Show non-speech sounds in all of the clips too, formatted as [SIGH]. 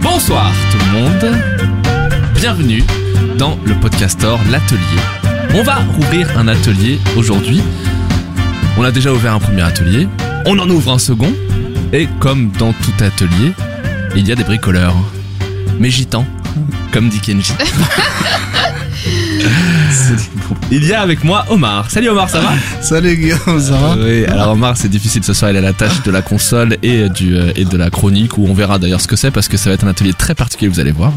Bonsoir tout le monde, bienvenue dans le podcastor L'Atelier. On va rouvrir un atelier aujourd'hui. On a déjà ouvert un premier atelier, on en ouvre un second, et comme dans tout atelier, il y a des bricoleurs. Mais gitans, comme dit Kenji. [LAUGHS] [LAUGHS] Il y a avec moi Omar. Salut Omar, ça va [LAUGHS] Salut Guillaume, ça va Oui, alors Omar, c'est difficile ce soir, il a la tâche de la console et, du, euh, et de la chronique, où on verra d'ailleurs ce que c'est, parce que ça va être un atelier très particulier, vous allez voir.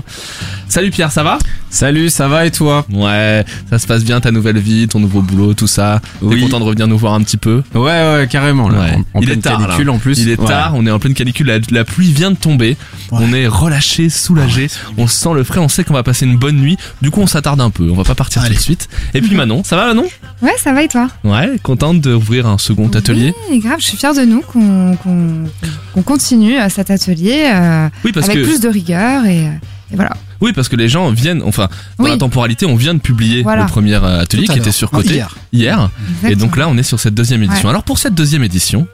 Salut Pierre, ça va Salut, ça va et toi Ouais, ça se passe bien ta nouvelle vie, ton nouveau boulot, tout ça. T'es Oui. content de revenir nous voir un petit peu Ouais, ouais, carrément. Là. Ouais. En, en Il est pleine tard, canicule là. en plus. Il est Ouais. tard, on est en pleine canicule, la, la pluie vient de tomber, on est relâché, soulagé, on sent le frais, on sait qu'on va passer une bonne nuit, du coup on s'attarde un peu, on va pas partir tout de suite. Et puis Manon, ça va Manon Ouais, ça va et toi Ouais, contente d'ouvrir un second atelier Oui, grave, je suis fière de nous qu'on continue euh, cet atelier euh, Oui, parce avec que plus de rigueur et, euh, et voilà. Oui, parce que les gens viennent, enfin, dans Oui. la temporalité, on vient de publier Voilà. le premier euh, atelier qui était surcoté hier. hier. Et donc là, on est sur cette deuxième édition. Ouais. Alors pour cette deuxième édition,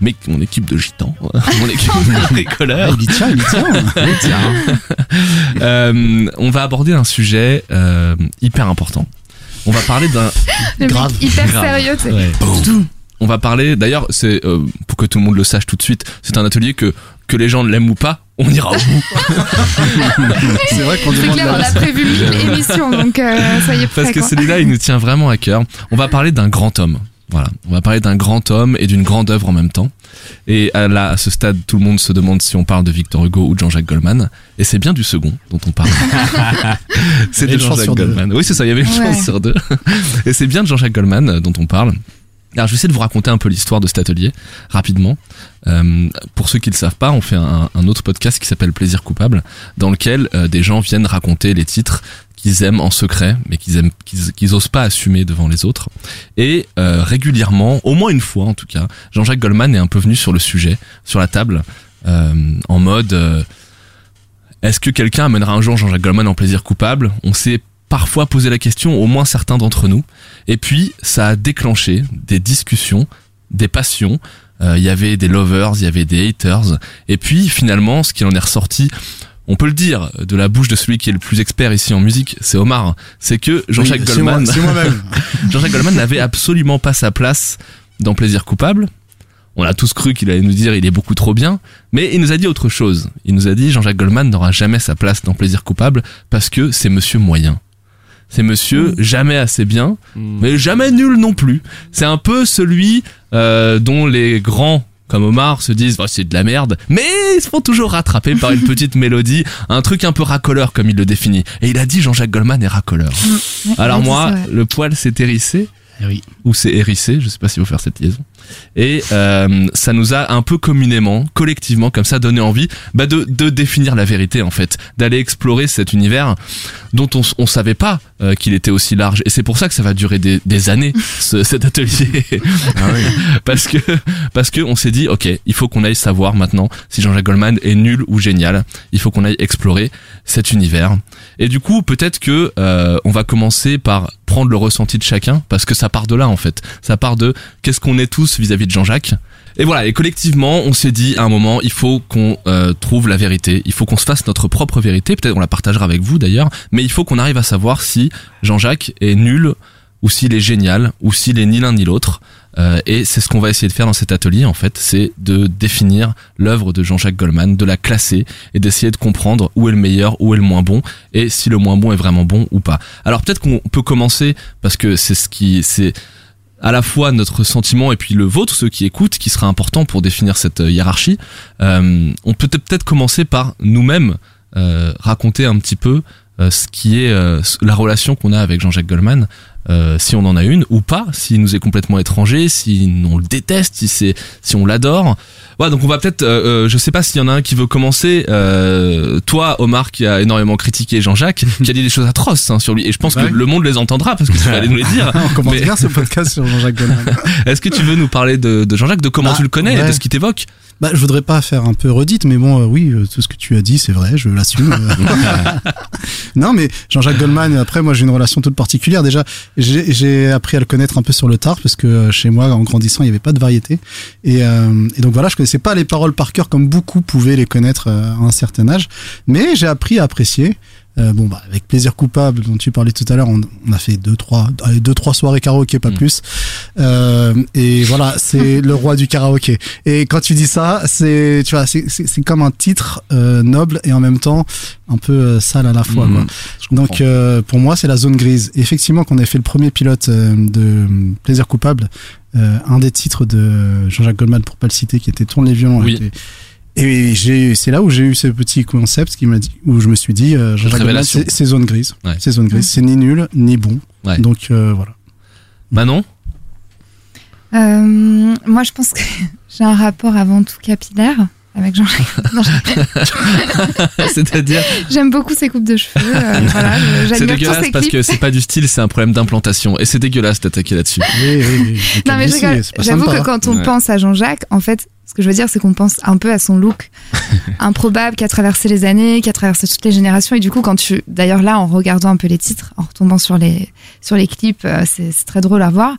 mais mon équipe de gitans, [LAUGHS] mon équipe de [LAUGHS] bricoleurs, il y tient, il y tient. [LAUGHS] Il y tient. euh, on va aborder un sujet euh, hyper important. On va parler d'un grave, mec hyper grave. sérieux. tu sais. Ouais. On va parler, d'ailleurs, c'est euh, pour que tout le monde le sache tout de suite, c'est un atelier que que les gens l'aiment ou pas, on ira au bout. [LAUGHS] C'est vrai qu'on C'est demande clair, on la a prévu mille [LAUGHS] émissions, donc euh, soyez prêts. Parce que quoi. celui-là, il nous tient vraiment à cœur. On va parler d'un grand homme. Voilà, on va parler d'un grand homme et d'une grande œuvre en même temps. Et à, là, à ce stade, tout le monde se demande si on parle de Victor Hugo ou de Jean-Jacques Goldman. Et c'est bien du second dont on parle. [LAUGHS] c'est y de Jean-Jacques sur deux. Goldman. Oui, c'est ça, il y avait une Ouais. chance sur deux. et c'est bien de Jean-Jacques Goldman euh, dont on parle. Alors, je vais essayer de vous raconter un peu l'histoire de cet atelier, rapidement. Euh, pour ceux qui ne le savent pas, on fait un, autre podcast qui s'appelle Plaisir coupable, dans lequel euh, des gens viennent raconter les titres qu'ils aiment en secret, mais qu'ils aiment, qu'ils, osent pas assumer devant les autres. Et euh, régulièrement, au moins une fois en tout cas, Jean-Jacques Goldman est un peu venu sur le sujet, sur la table, euh, en mode euh, est-ce que quelqu'un amènera un jour Jean-Jacques Goldman en plaisir coupable? On s'est parfois posé la question, au moins certains d'entre nous. Et puis, ça a déclenché des discussions, des passions. Euh, Il y avait des lovers, il y avait des haters. Et puis, finalement, ce qui en est ressorti, on peut le dire, de la bouche de celui qui est le plus expert ici en musique, c'est Omar. C'est que Jean-Jacques Oui, Goldman. [LAUGHS] Jean-Jacques Goldman n'avait absolument pas sa place dans Plaisir coupable. On a tous cru qu'il allait nous dire il est beaucoup trop bien, mais il nous a dit autre chose. Il nous a dit Jean-Jacques Goldman n'aura jamais sa place dans Plaisir coupable parce que c'est monsieur moyen. C'est monsieur jamais assez bien, mais jamais nul non plus. C'est un peu celui euh, dont les grands comme Omar se disent Oh, c'est de la merde, mais ils se font toujours rattraper par une [LAUGHS] petite mélodie, un truc un peu racoleur comme il le définit. Et il a dit Jean-Jacques Goldman est racoleur. Ouais, Alors moi, le poil s'est hérissé Eh oui. ou c'est hérissé, je sais pas s'il faut faire cette liaison. Et euh, ça nous a un peu communément, collectivement, comme ça, donné envie bah, de, de définir la vérité en fait, d'aller explorer cet univers dont on, on savait pas euh, qu'il était aussi large. Et c'est pour ça que ça va durer des, des années [LAUGHS] ce, cet atelier, Ah oui. [LAUGHS] parce que parce que on s'est dit ok, il faut qu'on aille savoir maintenant si Jean-Jacques Goldman est nul ou génial. Il faut qu'on aille explorer cet univers. Et du coup, peut-être que euh, on va commencer par prendre le ressenti de chacun, parce que ça part de là en fait. Ça part de qu'est-ce qu'on est tous vis-à-vis de Jean-Jacques. Et voilà, et collectivement, on s'est dit à un moment, il faut qu'on euh, trouve la vérité, il faut qu'on se fasse notre propre vérité, peut-être on la partagera avec vous d'ailleurs, mais il faut qu'on arrive à savoir si Jean-Jacques est nul ou s'il est génial ou s'il est ni l'un ni l'autre. Euh, et c'est ce qu'on va essayer de faire dans cet atelier en fait, c'est de définir l'œuvre de Jean-Jacques Goldman, de la classer et d'essayer de comprendre où est le meilleur, où est le moins bon et si le moins bon est vraiment bon ou pas. Alors peut-être qu'on peut commencer parce que c'est ce qui c'est à la fois notre sentiment et puis le vôtre, ceux qui écoutent, qui sera important pour définir cette euh, hiérarchie. Euh, on peut peut-être commencer par nous-mêmes euh, raconter un petit peu ce qui est la relation qu'on a avec Jean-Jacques Goldman, euh, si on en a une ou pas, s'il nous est complètement étranger, si on le déteste, si c'est si on l'adore. Ouais, donc on va peut-être, euh, euh, je sais pas s'il y en a un qui veut commencer. Euh, toi, Omar, qui a énormément critiqué Jean-Jacques, [LAUGHS] qui a dit des choses atroces hein, sur lui, et je pense Ouais. que le monde les entendra parce que tu vas aller nous les dire. [LAUGHS] On commence Mais- bien ce podcast sur Jean-Jacques Goldman. [LAUGHS] Est-ce que tu veux nous parler de, de Jean-Jacques, de comment Bah, tu le connais et de ce qui t'évoque? Bah, je voudrais pas faire un peu redite, mais bon, euh, oui, euh, tout ce que tu as dit, c'est vrai, je l'assume. euh. Non, mais Jean-Jacques Goldman, après, moi, j'ai une relation toute particulière. Déjà, j'ai appris à le connaître un peu sur le tard, parce que euh, chez moi, en grandissant, il n'y avait pas de variété. Et, euh, et donc voilà, je connaissais pas les paroles par cœur comme beaucoup pouvaient les connaître euh, à un certain âge, mais j'ai appris à apprécier. Euh, bon bah avec plaisir coupable dont tu parlais tout à l'heure, on, on a fait deux trois deux trois soirées karaoké pas Mm. plus. Euh, et voilà, c'est [LAUGHS] le roi du karaoké. Et quand tu dis ça, c'est tu vois, c'est comme un titre euh, noble et en même temps un peu euh, sale à la fois. Mhm. quoi. Donc euh, pour moi, c'est la zone grise. Effectivement, quand on a fait le premier pilote euh, de Plaisir coupable, euh, un des titres de Jean-Jacques Goldman pour pas le citer, qui était Tourne les violons. Oui. était- et c'est là où j'ai eu ce petit concept qui m'a dit, où je me suis dit, euh, c'est c'est zone grise. Ouais. C'est zone grise. C'est ni nul, ni bon. Ouais. Donc euh, voilà. Manon Euh, moi, je pense que [LAUGHS] j'ai un rapport avant tout capillaire avec Jean-Jacques. [LAUGHS] Non, [LAUGHS] C'est-à-dire J'aime beaucoup ses coupes de cheveux. euh, [LAUGHS] voilà, C'est dégueulasse ses parce que c'est pas du style, c'est un problème d'implantation. Et c'est dégueulasse d'attaquer là-dessus. Oui, oui, oui. Donc, Non mais J'avoue que quand on Ouais. pense à Jean-Jacques, en fait, ce que je veux dire, c'est qu'on pense un peu à son look improbable qui a traversé les années, qui a traversé toutes les générations. Et du coup, quand tu, d'ailleurs là, en regardant un peu les titres, en retombant sur les sur les clips, euh, c'est très drôle à voir.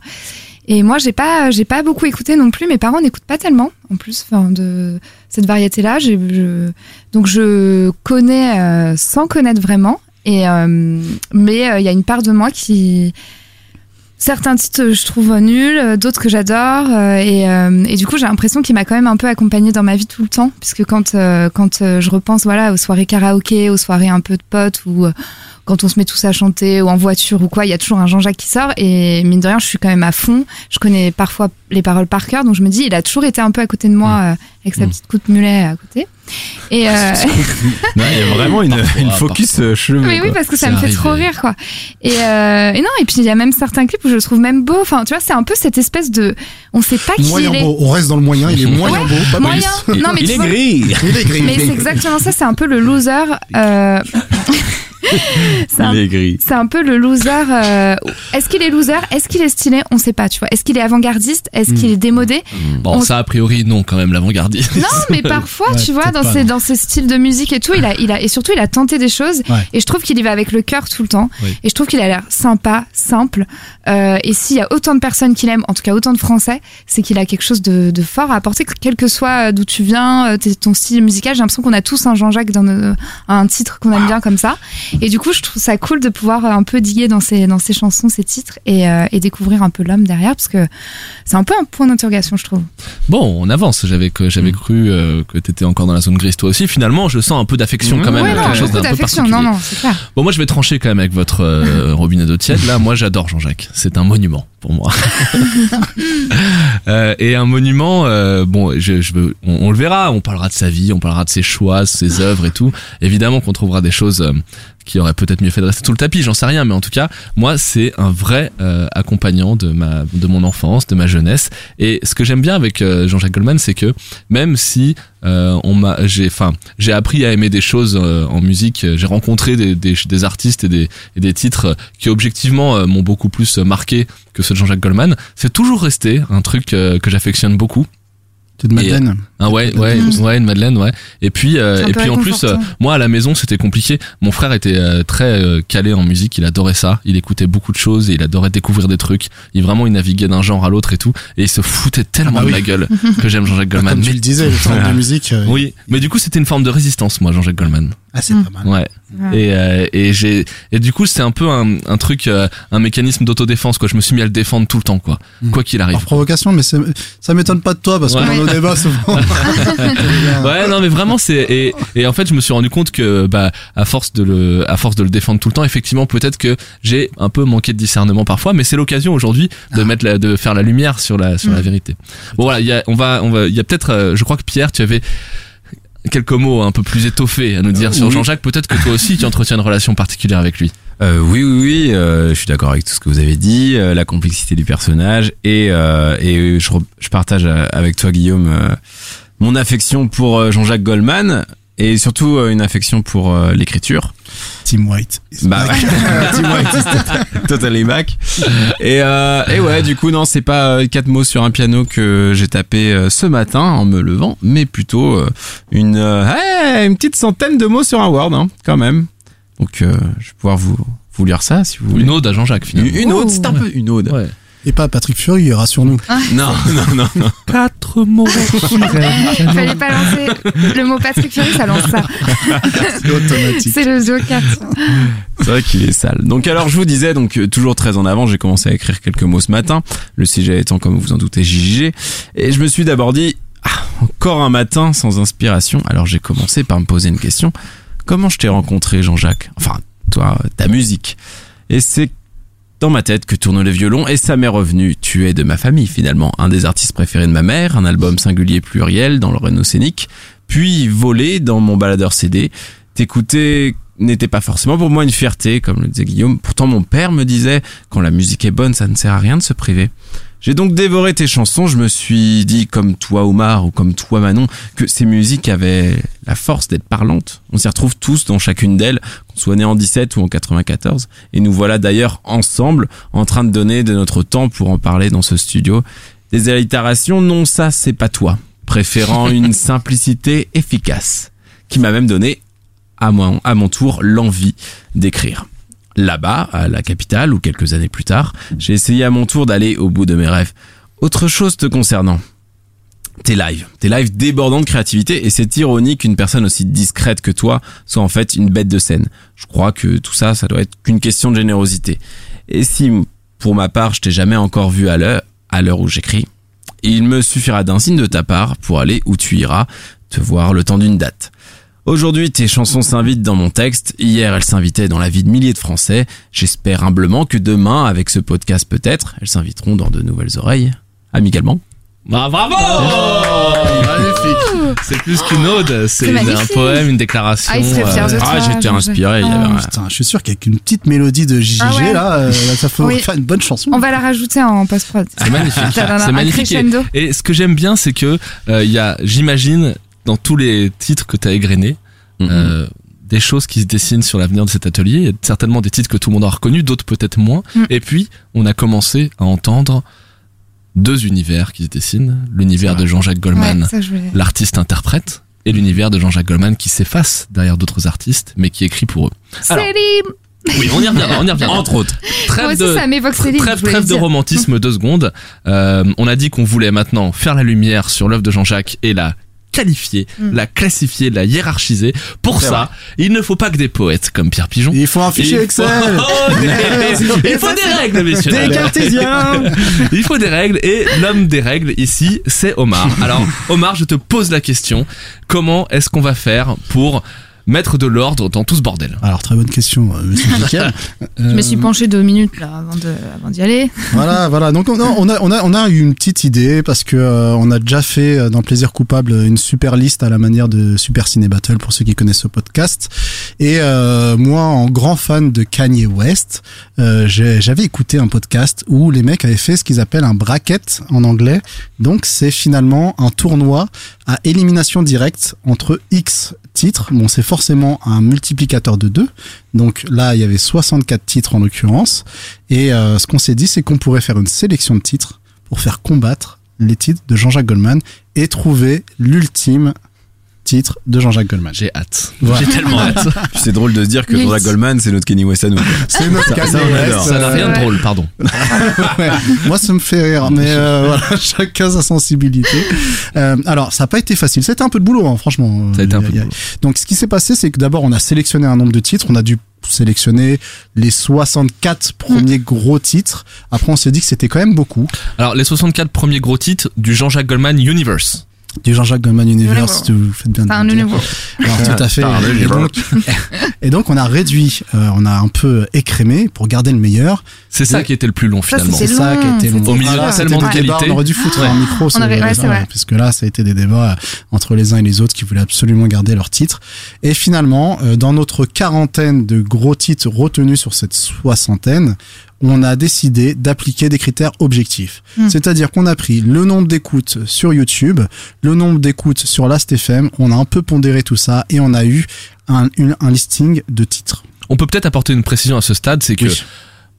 Et moi, j'ai pas j'ai pas beaucoup écouté non plus. Mes parents n'écoutent pas tellement, en plus, enfin, de cette variété-là. Donc je connais euh, sans connaître vraiment. Et euh, mais euh, il y a une part de moi qui certains titres je trouve nuls, d'autres que j'adore et, et du coup j'ai l'impression qu'il m'a quand même un peu accompagné dans ma vie tout le temps puisque quand quand je repense voilà aux soirées karaoké, aux soirées un peu de potes ou quand on se met tous à chanter ou en voiture ou quoi, il y a toujours un Jean-Jacques qui sort et mine de rien je suis quand même à fond. Je connais parfois les paroles par cœur donc je me dis il a toujours été un peu à côté de moi euh, avec sa Mm. petite coupe mulet à côté. Et euh, [LAUGHS] Non, il y a vraiment une, [LAUGHS] une focus euh, cheveux. mais oui, quoi. parce que ça me fait arrivé. trop rire, quoi. Et, euh, et non, et puis il y a même certains clips où je le trouve même beau. Enfin, tu vois, c'est un peu cette espèce de, on sait pas qui Moyen il est. beau. On reste dans le moyen. Il est moyen Ouais, beau, pas Moyen. plus. [LAUGHS] Non, mais il est vois- gris. Il est gris. Mais c'est exactement ça. C'est un peu le loser. Euh... c'est un c'est peu le loser. euh, Est-ce qu'il est loser Est-ce qu'il est stylé On sait pas, tu vois. Est-ce qu'il est avant-gardiste Est-ce qu'il est démodé Bon, On- ça a priori non quand même l'avant-gardiste. Non, mais [LAUGHS] parfois, Ouais, tu vois, dans ses, dans ses styles de musique et tout, il a, il a, et surtout, il a tenté des choses. Ouais. Et je trouve qu'il y va avec le cœur tout le temps. Oui. Et je trouve qu'il a l'air sympa, simple. Euh, et s'il y a autant de personnes qui l'aiment, en tout cas autant de Français, c'est qu'il a quelque chose de, de fort à apporter, quel que soit d'où tu viens, euh, ton style musical. J'ai l'impression qu'on a tous un Jean-Jacques dans nos- un titre qu'on aime bien comme ça. Et du coup, je trouve ça cool de pouvoir euh, un peu diguer dans ses, dans ses chansons, ses titres et, euh, et découvrir un peu l'homme derrière, parce que c'est un peu un point d'interrogation, je trouve. Bon, on avance. J'avais Mm. cru euh, que t'étais encore dans la zone grise toi aussi. Finalement, je sens un peu d'affection quand Mmh. même, ouais, quelque non, chose d'un peu d'affection. particulier. Non, non, c'est clair. Bon, moi je vais trancher quand même avec votre euh, [LAUGHS] robinet d'eau tiède. Là, moi j'adore Jean-Jacques. C'est un monument moi. Euh, et un monument, euh, bon, je, je on, on le verra. On parlera de sa vie, on parlera de ses choix, ses œuvres et tout. Évidemment qu'on trouvera des choses euh, qui auraient peut-être mieux fait de rester sous le tapis. J'en sais rien, mais en tout cas, moi c'est un vrai euh, accompagnant de ma, de mon enfance, de ma jeunesse. Et ce que j'aime bien avec Jean-Jacques Goldman, c'est que même si euh, on m'a, j'ai, enfin, j'ai appris à aimer des choses euh, en musique. J'ai rencontré des, des, des artistes et des, et des titres qui objectivement euh, m'ont beaucoup plus marqué que ceux de Jean-Jacques Goldman. C'est toujours resté un truc euh, que j'affectionne beaucoup. C'est de Madeleine. Ah ouais, ouais, ouais, une Madeleine, ouais. Et puis, euh, et puis en plus, euh, moi à la maison c'était compliqué. Mon frère était euh, très euh, calé en musique, il adorait ça, il écoutait beaucoup de choses et il adorait découvrir des trucs. Il vraiment il naviguait d'un genre à l'autre et tout, et il se foutait tellement Ah bah de ma gueule [LAUGHS] que j'aime Jean-Jacques Ah, Goldman. Comme tu Mais- le disais, le temps de [LAUGHS] musique. euh, oui, mais du coup c'était une forme de résistance, moi Jean-Jacques Goldman. Ah, c'est Mm. pas mal. Ouais. Ouais. Et, euh, et j'ai et du coup c'est un peu un, un truc, euh, un mécanisme d'autodéfense quoi. Je me suis mis à le défendre tout le temps quoi, Mm. quoi qu'il arrive. Par provocation, mais c'est- ça m'étonne pas de toi parce Ouais. qu'on a nos débats souvent. [LAUGHS] Ouais, non, mais vraiment, c'est et, et en fait, je me suis rendu compte que bah à force de le à force de le défendre tout le temps, effectivement, peut-être que j'ai un peu manqué de discernement parfois, mais c'est l'occasion aujourd'hui de mettre la, de faire la lumière sur la sur la Mm. vérité. Bon voilà, il y a on va on va il y a peut-être, euh, je crois que Pierre, tu avais quelques mots un peu plus étoffés à nous dire sur. Jean-Jacques. Peut-être que toi aussi, tu entretiens une relation particulière avec lui. Euh, oui, oui, oui, euh, je suis d'accord avec tout ce que vous avez dit, euh, la complexité du personnage et, euh, et je, je partage euh, avec toi, Guillaume, euh, mon affection pour Jean-Jacques Goldman. Et surtout euh, une affection pour euh, l'écriture. Team White. Bah ouais. [LAUGHS] Team White [LAUGHS] totally back. Et, euh, et ouais, du coup, non, c'est pas euh, quatre mots sur un piano que j'ai tapé euh, ce matin en me levant, mais plutôt euh, une, euh, hey, une petite centaine de mots sur un Word, hein, quand même. Donc, euh, je vais pouvoir vous, vous lire ça si vous voulez. Une ode à Jean-Jacques finalement. Une, une ode, c'est un peu une ode. Ouais. Et pas Patrick Fury, rassure-nous. Non, non, non, non. Quatre mots. [LAUGHS] Il fallait pas lancer le mot Patrick Fury, ça lance ça. C'est automatique. C'est le Joker. C'est vrai qu'il est sale. Donc alors je vous disais, donc euh, toujours très en avant, j'ai commencé à écrire quelques mots ce matin. Le sujet étant, comme vous en doutez, JJG. Et je me suis d'abord dit, ah, encore un matin sans inspiration. Alors j'ai commencé par me poser une question. Comment je t'ai rencontré, Jean-Jacques? Enfin, toi, ta musique. Et c'est dans ma tête que tourne le violon et ça m'est revenu. Tu es de ma famille finalement, un des artistes préférés de ma mère, un album singulier pluriel dans le Renault scénique, puis volé dans mon baladeur CD. T'écouter n'était pas forcément pour moi une fierté, comme le disait Guillaume. Pourtant mon père me disait, quand la musique est bonne, ça ne sert à rien de se priver. J'ai donc dévoré tes chansons, je me suis dit, comme toi Omar ou comme toi Manon, que ces musiques avaient la force d'être parlantes. On s'y retrouve tous dans chacune d'elles, qu'on soit né en 17 ou en 94. Et nous voilà d'ailleurs ensemble en train de donner de notre temps pour en parler dans ce studio. Des allitérations, non ça c'est pas toi. Préférant une [LAUGHS] simplicité efficace, qui m'a même donné à mon, à mon tour l'envie d'écrire. Là-bas, à la capitale, ou quelques années plus tard, j'ai essayé à mon tour d'aller au bout de mes rêves. Autre chose te concernant. Tes lives. Tes lives débordant de créativité et c'est ironique qu'une personne aussi discrète que toi soit en fait une bête de scène. Je crois que tout ça, ça doit être qu'une question de générosité. Et si, pour ma part, je t'ai jamais encore vu à l'heure, à l'heure où j'écris, il me suffira d'un signe de ta part pour aller où tu iras, te voir le temps d'une date. Aujourd'hui, tes chansons s'invitent dans mon texte. Hier, elles s'invitaient dans la vie de milliers de Français. J'espère humblement que demain, avec ce podcast peut-être, elles s'inviteront dans de nouvelles oreilles. Amicalement. Bah, bravo Magnifique C'est plus qu'une ode, c'est un poème, une déclaration. Ah, il serait fier de euh, toi. Ah, j'étais inspiré. Il y avait un- Putain, je suis sûr qu'avec une petite mélodie de JG, Ah ouais. là, euh, ça fait Oui. faire une bonne chanson. On va la rajouter en post-prod. C'est magnifique. C'est magnifique. Et ce que j'aime bien, c'est que euh, il y a, j'imagine, dans tous les titres que tu as égrenés, Mhm. euh, des choses qui se dessinent sur l'avenir de cet atelier. Il y a certainement des titres que tout le monde a reconnus, d'autres peut-être moins. Mm. Et puis, on a commencé à entendre deux univers qui se dessinent. L'univers de Jean-Jacques Goldman, Ouais, ça, je voulais- l'artiste-interprète, et l'univers de Jean-Jacques Goldman qui s'efface derrière d'autres artistes, mais qui écrit pour eux. Alors, oui, on y reviendra, on y reviendra. Entre autres. Trêve Moi aussi, de, ça m'évoque Céline. Trêve, je voulais trêve le de romantisme deux secondes. Euh, on a dit qu'on voulait maintenant faire la lumière sur l'œuvre de Jean-Jacques et la qualifier, Mm. la classifier, la hiérarchiser. Pour ça, il ne faut pas que des poètes comme Pierre Pigeon. Il faut un fichier Il Excel. [LAUGHS] faut- des- il faut des règles, messieurs. Des cartésiens Il faut des règles et l'homme des règles ici, c'est Omar. Alors, Omar, je te pose la question. Comment est-ce qu'on va faire pour mettre de l'ordre dans tout ce bordel Alors, très bonne question, euh, monsieur. [LAUGHS] Je me suis penché deux minutes là avant de avant d'y aller. Voilà, [LAUGHS] voilà. Donc on a, on a, on a, on a eu une petite idée parce que euh, on a déjà fait euh, dans Plaisir coupable une super liste à la manière de Super Ciné Battle pour ceux qui connaissent ce podcast. Et euh, moi, en grand fan de Kanye West, euh, j'ai- j'avais écouté un podcast où les mecs avaient fait ce qu'ils appellent un bracket en anglais. Donc c'est finalement un tournoi à élimination directe entre X titres. Bon, c'est forcément un multiplicateur de 2. Donc là, il y avait 64 titres en l'occurrence. Et euh, ce qu'on s'est dit, c'est qu'on pourrait faire une sélection de titres pour faire combattre les titres de Jean-Jacques Goldman et trouver l'ultime titre de Jean-Jacques Goldman. J'ai hâte. Voilà. J'ai tellement [LAUGHS] hâte. C'est drôle de se dire que. Jean-Jacques Goldman, c'est notre Kenny West à nous. quoi. C'est notre Ça, Kanye ça, on West. Ça n'a rien de drôle, pardon. [LAUGHS] Ouais. Moi, ça me fait rire, mais euh, [LAUGHS] voilà, chacun sa sensibilité. Euh, alors, ça n'a pas été facile. C'était un peu de boulot, hein, franchement. Ça a été un peu de boulot. Donc, ce qui s'est passé, c'est que d'abord, on a sélectionné un nombre de titres. On a dû sélectionner les 64 premiers gros titres. Après, on s'est dit que c'était quand même beaucoup. Alors, les 64 premiers gros titres du Jean-Jacques Goldman Universe. Du Jean-Jacques Goldman Universe, Universe. vous faites bien de nouveau. Alors, tout à fait. Et donc, [LAUGHS] et donc, on a réduit, euh, on a un peu écrémé pour garder le meilleur. C'est ça qui était le plus long finalement. C'est ça long, qui a été long. Au milieu de Voilà, tellement c'était de des débats, qualité. On aurait dû foutre Ouais. un micro. sur aurait- le- ouais, c'est vrai. Parce que là, ça a été des débats euh, entre les uns et les autres qui voulaient absolument garder leur titre. Et finalement, euh, dans notre quarantaine de gros titres retenus sur cette soixantaine, on a décidé d'appliquer des critères objectifs. Hmm. C'est-à-dire qu'on a pris le nombre d'écoutes sur YouTube, le nombre d'écoutes sur Last.fm, on a un peu pondéré tout ça et on a eu un, une- un listing de titres. On peut peut-être apporter une précision à ce stade, c'est que Oui.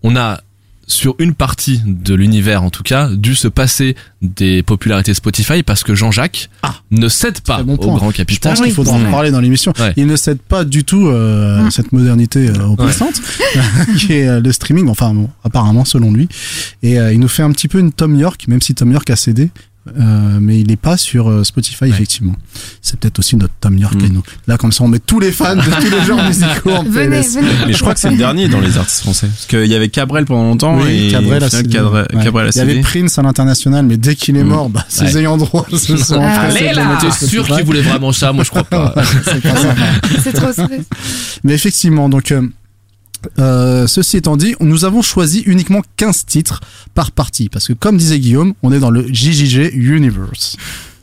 on a sur une partie de l'univers en tout cas dû se passer des popularités Spotify parce que Jean-Jacques Ah. ne cède pas bon au point. grand Je capital. pense oui, qu'il faudra en parler dans l'émission. Ouais. Il ne cède pas du tout euh, Mm. cette modernité euh, oppressante, [LAUGHS] qui est euh, le streaming, enfin bon, apparemment selon lui. Et euh, il nous fait un petit peu une Tom York, même si Tom York a cédé. Euh, mais il n'est pas sur euh, Spotify effectivement. C'est peut-être aussi notre Tom York Mm. à nous. Là comme ça on met tous les fans de tous les genres [LAUGHS] musicaux en Venez, venez. Mais je crois que c'est le dernier dans les artistes français. Parce qu'il y avait Cabrel pendant longtemps Oui, et Cabrel a final, cédé. Cabrel, Ouais. Cabrel a Il y avait. Prince à l'international, mais dès qu'il est Mm. mort, bah, ses Ouais. ayants droit se [LAUGHS] sont Ah, allez là. T'es sûr qu'il voulait vraiment ça Moi je crois pas. [LAUGHS] C'est trop stress. Mais effectivement, donc euh, euh, ceci étant dit, nous avons choisi uniquement 15 titres par partie parce que comme disait Guillaume, on est dans le JJG Universe.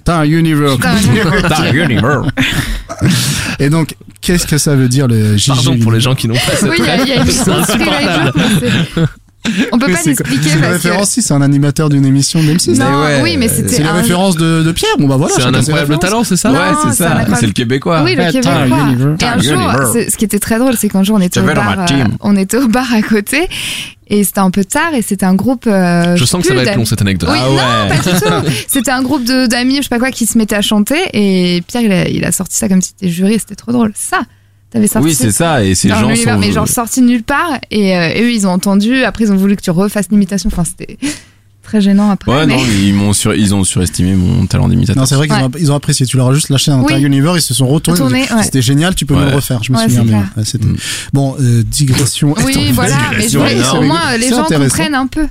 T'as un universe. Putain, Et donc, qu'est-ce que ça veut dire le JJG Pardon pour les gens qui n'ont pas cette Oui, il y a, il y a une. On peut Mais pas l'expliquer C'est que. référence, si, c'est un animateur d'une émission d'M6. Non, Mais ouais, oui, mais c'était C'est les un- références de, de Pierre. Bon bah voilà. C'est un incroyable talent, c'est ça Non, Ouais, c'est ça. C'est le Québécois. Oui, le Québécois. Et un jour, ce qui était très drôle, c'est qu'un jour on était au bar, euh, on était au bar à côté et c'était un peu tard et c'était un groupe. euh, Je sens que ça va être long cette anecdote. Oui, Ah non, ouais. pas du tout. [LAUGHS] C'était un groupe de d'amis, je sais pas quoi, qui se mettaient à chanter et Pierre il a, il a sorti ça comme si c'était juré, c'était trop drôle. C'est ça. T'avais sorti. Oui, c'est ça. Et ces gens sont. mais genre sorti de nulle part et, euh, et eux ils ont entendu. Après ils ont voulu que tu refasses l'imitation. Enfin c'était [LAUGHS] très gênant après. Ouais, mais... non, ils m'ont sur, ils ont surestimé mon talent d'imitateur. Non, c'est vrai qu'ils Ouais. ont, ils ont apprécié. Tu leur as juste lâché un Oui. Inter Universe, ils se sont retournés. Retournés, ils ont dit, ouais. C'était génial, tu peux me le refaire. Je me Ouais, souviens bien. Mm. Bon, euh, digression. Oui, voilà. Mais je voulais énorme. au moins les gens comprennent un peu.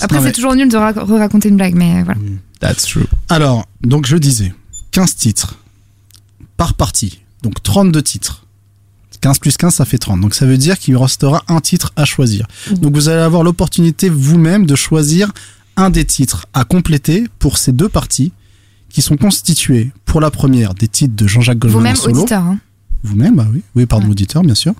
Après mais- c'est toujours nul de ra- re-raconter une blague, mais voilà. That's true. Alors, donc je disais, 15 titres par partie. Donc 32 titres. 15 plus 15, ça fait 30. Donc ça veut dire qu'il restera un titre à choisir. Donc vous allez avoir l'opportunité vous-même de choisir un des titres à compléter pour ces deux parties qui sont constituées pour la première des titres de Jean-Jacques Goldman Vous-même solo. auditeur. Hein. Vous-même, bah oui. Oui, pardon, auditeur, bien sûr.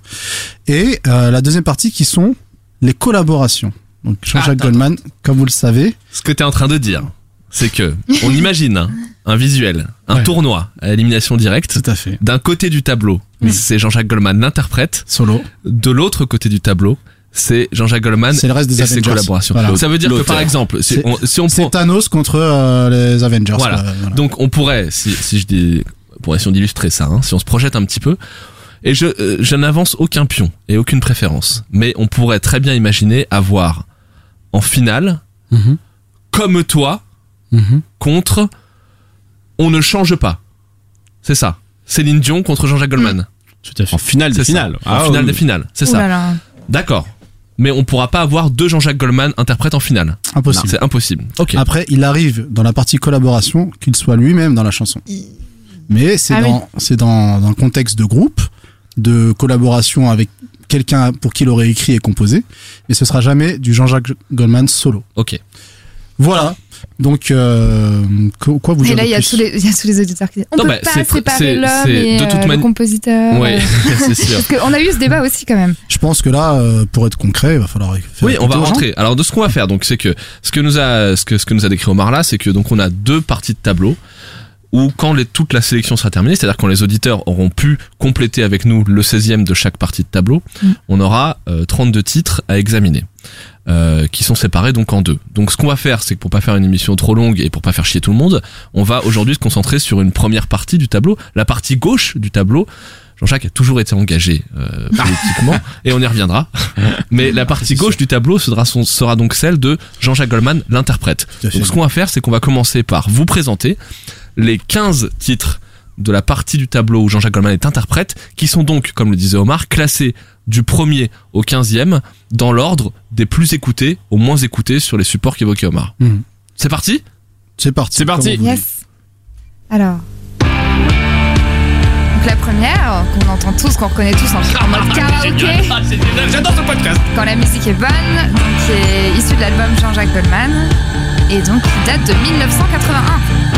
Et euh, la deuxième partie qui sont les collaborations. Donc Jean-Jacques Attends. Goldman, comme vous le savez, Ce que tu es en train de dire, c'est que on [LAUGHS] imagine hein, un visuel, un Ouais. tournoi à élimination directe. tout à fait. D'un côté du tableau, Oui. c'est Jean-Jacques Goldman l'interprète. Solo. De l'autre côté du tableau, c'est Jean-Jacques Goldman C'est le reste des et ses Avengers. collaborations. Voilà. Ça veut dire que par exemple, si C'est- on, si on prend, Thanos contre euh, les Avengers. Voilà. quoi, voilà. donc on pourrait, si, si je dis, pour essayer d'illustrer ça, hein, si on se projette un petit peu, et je, euh, je n'avance aucun pion et aucune préférence, mais on pourrait très bien imaginer avoir en finale, Mhm. comme toi, Mhm. contre On ne change pas. C'est ça. Céline Dion contre Jean-Jacques Goldman. Tout à fait. En finale des C'est ça. finales. En Ah, finale oui. des finales. C'est ça. D'accord. Mais on pourra pas avoir deux Jean-Jacques Goldman interprètes en finale. Impossible. C'est impossible. Ok. Après, il arrive dans la partie collaboration qu'il soit lui-même dans la chanson. Mais c'est Ah oui. dans, c'est dans, dans un contexte de groupe, de collaboration avec quelqu'un pour qui il aurait écrit et composé. Mais ce sera jamais du Jean-Jacques Goldman solo. Ok. Voilà. Donc, euh, qu- quoi vous dire Et là, il y, a tous les, il y a tous les auditeurs qui disent On Non, peut bah, pas séparer c'est- l'homme et de toute euh, le compositeur. Oui, [LAUGHS] c'est sûr. Parce qu'on a eu ce débat aussi quand même. Je pense que là, euh, pour être concret, il va falloir faire Oui, on va rentrer. Alors de ce qu'on va faire, donc c'est que ce que nous a ce que ce que nous a décrit Omar là, c'est que donc on a deux parties de tableau où quand les, toute la sélection sera terminée, c'est-à-dire quand les auditeurs auront pu compléter avec nous le 16e de chaque partie de tableau, Mm. on aura euh, 32 titres à examiner. euh, qui sont séparés donc en deux. Donc ce qu'on va faire, c'est que pour pas faire une émission trop longue et pour pas faire chier tout le monde, on va aujourd'hui se concentrer sur une première partie du tableau, la partie gauche du tableau. Jean-Jacques a toujours été engagé euh, [LAUGHS] politiquement et on y reviendra. Mais la partie gauche du tableau sera, son- sera donc celle de Jean-Jacques Goldman, l'interprète. Donc ce qu'on va faire, c'est qu'on va commencer par vous présenter les 15 titres de la partie du tableau où Jean-Jacques Goldman est interprète, qui sont donc, comme le disait Omar, classés du premier au 15e dans l'ordre des plus écoutés au moins écoutés sur les supports qu'évoquait Omar. Mhm. C'est parti? C'est parti. C'est parti. Yes. Alors. Donc la première, qu'on entend tous, qu'on reconnaît tous en, en [LAUGHS] mode karaoké, J'adore ce podcast quand la musique est bonne, donc qui est issue de l'album Jean-Jacques Goldman, et donc qui date de 1981.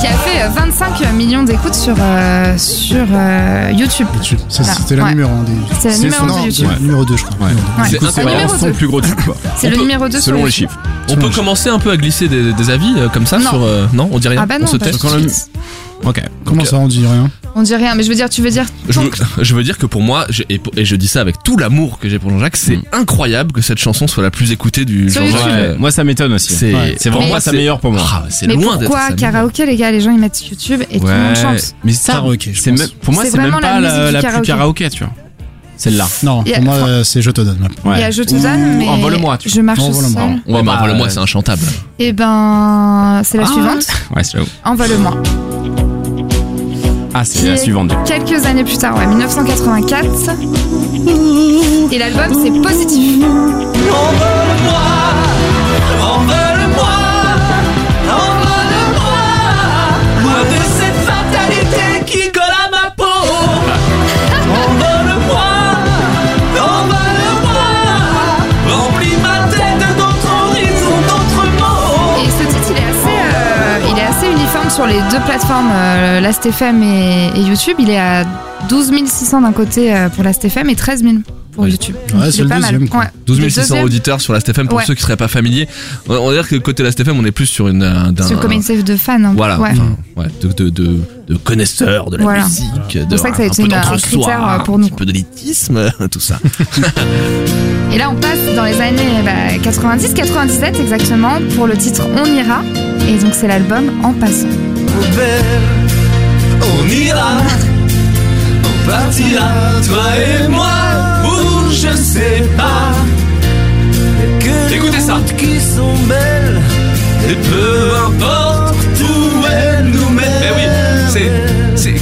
qui a fait euh, 25 millions d'écoutes sur, euh, euh, YouTube. C'était la numéro 1 des. C'est la numéro 2 YouTube. Ouais. Numéro 2, je crois. Ouais. C'est son plus gros tube. [LAUGHS] C'est le numéro 2 selon les chiffres. On peut commencer un peu à glisser des, avis comme ça sur. non, on dit rien. Ah bah non, on se teste. Ok. Comment ça, on dit rien on dit rien, mais je veux dire, tu veux dire. Je veux, que- je veux dire que pour moi, je- et, je dis ça avec tout l'amour que j'ai pour Jean-Jacques, c'est Mm. incroyable que cette chanson soit la plus écoutée du Sur Jean-Jacques. YouTube. Moi, ça m'étonne aussi. C'est Ouais. C'est vraiment Mais- pas sa meilleure pour moi. Ah, c'est Mais loin d'être pourquoi karaoké, les gars? Les gens ils mettent YouTube et tout le monde chante. Mais ça, Karaoké, je pense. pour moi, C'est même vraiment la pas la, la plus karaoké. tu vois. Celle-là. Non, pour moi, euh, c'est Je te donne. Il y a Je te donne, mais. Envole-moi, tu vois. Je marche Envole-moi. seul. Ouais, mais bah, envole-moi, c'est inchantable. Et ben. C'est la Ah. suivante. Ouais, c'est là où. Envole-moi. Ah, c'est la suivante. Quelques années plus tard, ouais, 1984. Et l'album c'est Positif. Envole-moi, envole-moi, envole-moi, loin de cette fatalité qui colle sur les deux plateformes, euh, Last.fm et, et YouTube. Il est à 12 600 d'un côté euh, pour Last.fm et 13 000 pour Oui. YouTube. Ouais, c'est le pas mal. deuxième, quoi. Ouais. 12 Le 600 deuxième, auditeurs sur la STFM pour Ouais. ceux qui seraient pas familiers. On va dire que côté la STFM, on est plus sur une un- d'un- C'est une communauté de fans. hein. voilà, Ouais. enfin, ouais, de, de, de, de connaisseurs de la Voilà. musique, pour ça que ça a un été peu une- un critère, euh, pour nous, un petit peu d'élitisme, [LAUGHS] tout ça. [LAUGHS] Et là, on passe dans les années bah, 90-97 exactement pour le titre On ira. Et donc, c'est l'album En passant. On ira, on partira, toi et moi, où je sais pas. Que Écoutez ça. qui sont belles, et peu importe où elles nous mènent. Mais oui, c'est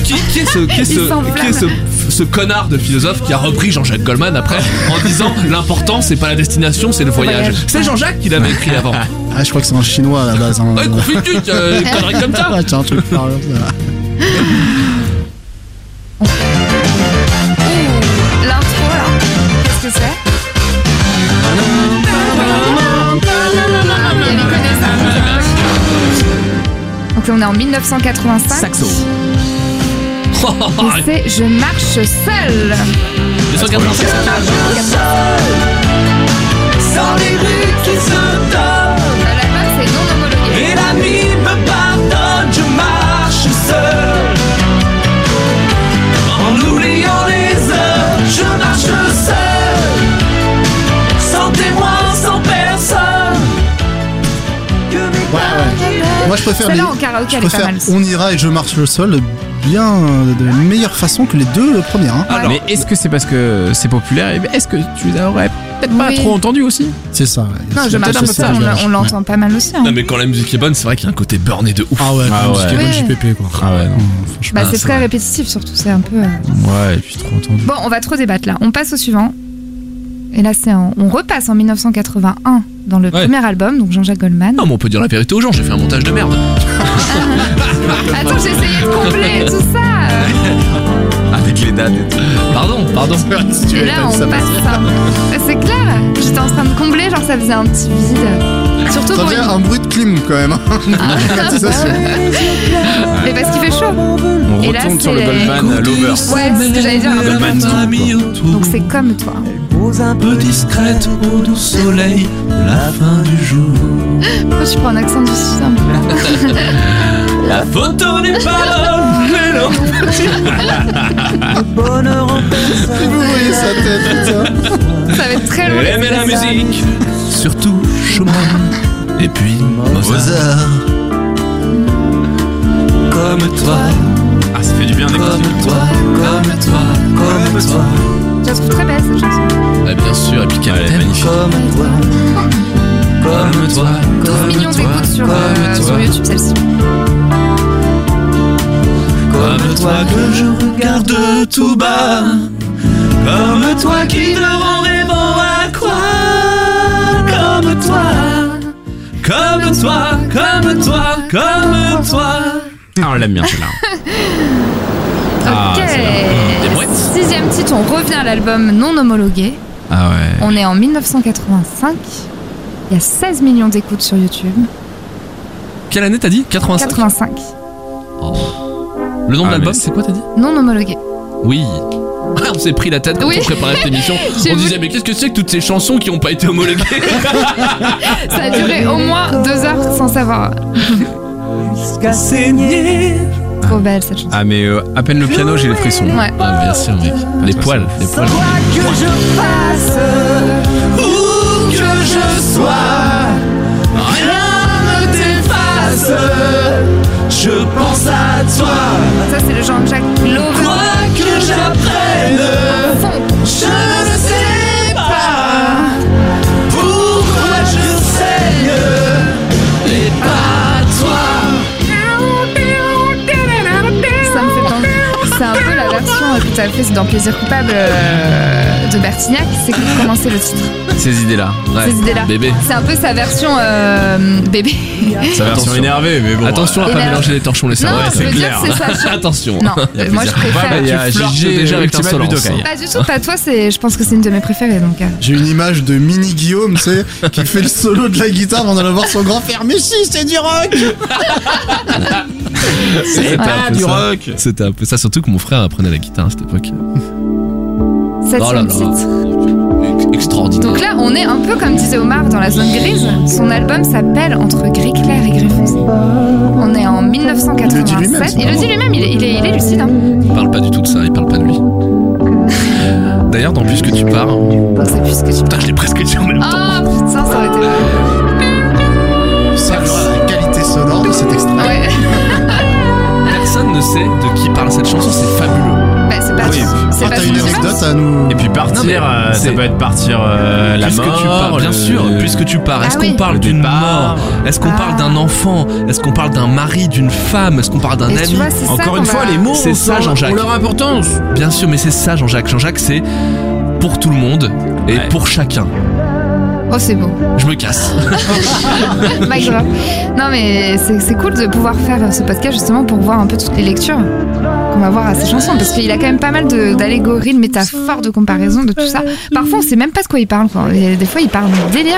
qui, qui est ce, qui est ce, qui est ce, ce connard de philosophe qui a repris Jean-Jacques Goldman après en disant l'important c'est pas la destination c'est le voyage. voyage. C'est Jean-Jacques qui l'avait écrit avant. Ah, je crois que c'est un chinois à la base. Hein. Ouais, confitu, euh, une connerie comme ça. [LAUGHS] Ouais, un truc ça. L'intro, là, qu'est-ce que c'est? Il y a les connaissances. Donc, on est en 1985. Saxo. Et [LAUGHS] c'est Je marche seul. 285. Sans les rues qui se donnent, L'album, c'est non homologué. et la vie me pardonne, je marche seul. En oubliant les heures, je marche seul. Sans témoin, sans personne. Que mes Ouais, ouais. Moi, je préfère les. En karaoké, Je elle est pas préfère mal. On ira et je marche le sol bien euh, de meilleure façon que les deux premières. Hein. Alors, Mais est-ce que c'est parce que c'est populaire et Est-ce que tu les aurais peut-être pas Oui. trop entendus aussi? C'est ça. Non, C'est je marche ça, on, l'a- l'entend pas mal aussi. hein. non mais quand la musique est bonne, c'est vrai qu'il y a un côté burné de ouf. Ah ouais, Ah ouais. c'est bon Ouais. JPP quoi. Ah ouais, non. Franchement. Bah, Ah, c'est très vrai. répétitif, surtout, c'est un peu. euh, Ouais, et puis trop entendu. Bon, on va trop débattre là. On passe au suivant. Et là, c'est on repasse en 1981 dans le Ouais. premier album, donc Jean-Jacques Goldman. Non mais on peut dire la vérité aux gens, j'ai fait un montage de merde. [LAUGHS] Attends, j'ai essayé de combler tout ça. [LAUGHS] Avec les dates et tout. Pardon, pardon. [LAUGHS] Et là, on passe. Bah, C'est clair. J'étais en train de combler, genre ça faisait un petit vide. Surtout Ça pour une- un bruit de clim quand même. hein. Ah. [LAUGHS] Mais parce qu'il fait chaud. On Et là, retourne sur le Goldman Lover. Ouais, c'est ce que j'allais dire. Goldman Donc c'est comme toi. Pose un peu discrète au doux soleil de la fin du jour. Pourquoi tu prends un accent du sud un peu là La photo n'est pas bonne, mais non. Le bonheur en Si vous voyez sa tête, putain. Ça va être très long. Aimer la musique, surtout Schumann. Et puis Mozart. Comme toi, Ah, ça fait du bien d'écouter. comme toi, comme toi, comme toi, Je la trouve très belle cette chanson. Ah, bien sûr, et puis quel Ouais, thème. magnifique. comme toi, comme toi, 12 comme millions toi, d'écoutes sur, euh, comme sur toi, YouTube celle-ci. Comme toi que je regarde tout bas, comme toi qui te rend rêvant à croire, comme toi, comme toi, comme toi, comme toi. Ah, on l'aime bien celle-là. [LAUGHS] Ah, ok. mouettes. Sixième titre, on revient à l'album non homologué. Ah ouais. On est en 1985. Il y a 16 millions d'écoutes sur YouTube. Quelle année t'as dit? 85 85. Le nom de Ah, l'album, mais c'est quoi t'as dit Non homologué. Oui. Ah, on s'est pris la tête quand Oui. on préparait cette émission. [LAUGHS] On disait mais qu'est-ce que c'est que toutes ces chansons qui ont pas été homologuées [LAUGHS] [LAUGHS] Ça a duré au moins deux heures sans savoir. Jusqu'à saigner. Trop belle cette chanson. Ah mais euh, à peine le piano, j'ai les frissons. Ouais. Ah bien sûr mec. Les poils, les poils. Quoi que je fasse, où que je sois, rien ne t'efface. Je pense à. Ça c'est le Jean-Jacques Lover. Quoi que j'apprenne, je ne sais pas pourquoi je saigne et pas toi. Ça me fait penser. C'est un peu la version euh, que tu as fait dans Plaisir coupable euh, de Bertignac. C'est comment c'est le titre Ces idées-là. Ouais. Ces idées-là. Bébé. C'est un peu sa version euh, bébé. Sa version énervée, mais bon. Attention à pas Énerve. mélanger les torchons les cerveaux. c'est clair. [LAUGHS] c'est. Attention. Non, euh, moi je préfère. Bah, il y a Tu flirtes déjà avec l'insolence. Pas du tout, pas toi, c'est, je pense que c'est une de mes préférées donc. euh. J'ai une image de Mini Guillaume, tu sais, qui fait le solo de la guitare avant d'aller voir son grand frère. Mais si, c'est du rock C'était pas un peu du ça. rock. C'était un peu ça, surtout que mon frère apprenait la guitare à cette époque. Septième Oh Extraordinaire. Donc là, on est un peu comme disait Omar dans la zone grise. Son album s'appelle Entre gris clair et gris foncé. On est en 1987. Il le dit lui-même, Il est, il lucide. hein. Il parle pas du tout de ça, il parle pas de lui. D'ailleurs, dans Puisque tu pars, c'est plus que tu putain, je l'ai presque dit en même temps. Ah putain, ça aurait été. Ça, la qualité sonore de cet extrait. Ouais. Personne ne sait de qui parle cette chanson, c'est fabuleux. Bah, c'est pas. Oui. c'est Ah, pas une anecdote à nous. Et puis partir, Non, euh, ça peut être partir euh, la puisque mort. tu parles, bien le- sûr, puisque tu pars, est-ce Ah qu'on oui. parle Le d'une mort? Est-ce qu'on Ah. parle d'un enfant? Est-ce qu'on parle d'un mari, d'une femme? Est-ce qu'on parle d'un ami? vois, Encore une va- fois, les mots C'est ont- ça, ont Jean-Jacques. leur importance. Bien sûr, mais c'est ça, Jean-Jacques. Jean-Jacques, c'est pour tout le monde et Ouais. pour chacun. Oh, c'est beau. Je me casse. [LAUGHS] Non, mais c'est c'est cool de pouvoir faire ce podcast justement pour voir un peu toutes les lectures qu'on va voir à ces chansons. Parce qu'il a quand même pas mal de- d'allégories, de, métaphores, de comparaisons, de tout ça. Parfois, on sait même pas de quoi il parle. Quoi. Et des fois, il parle de délire.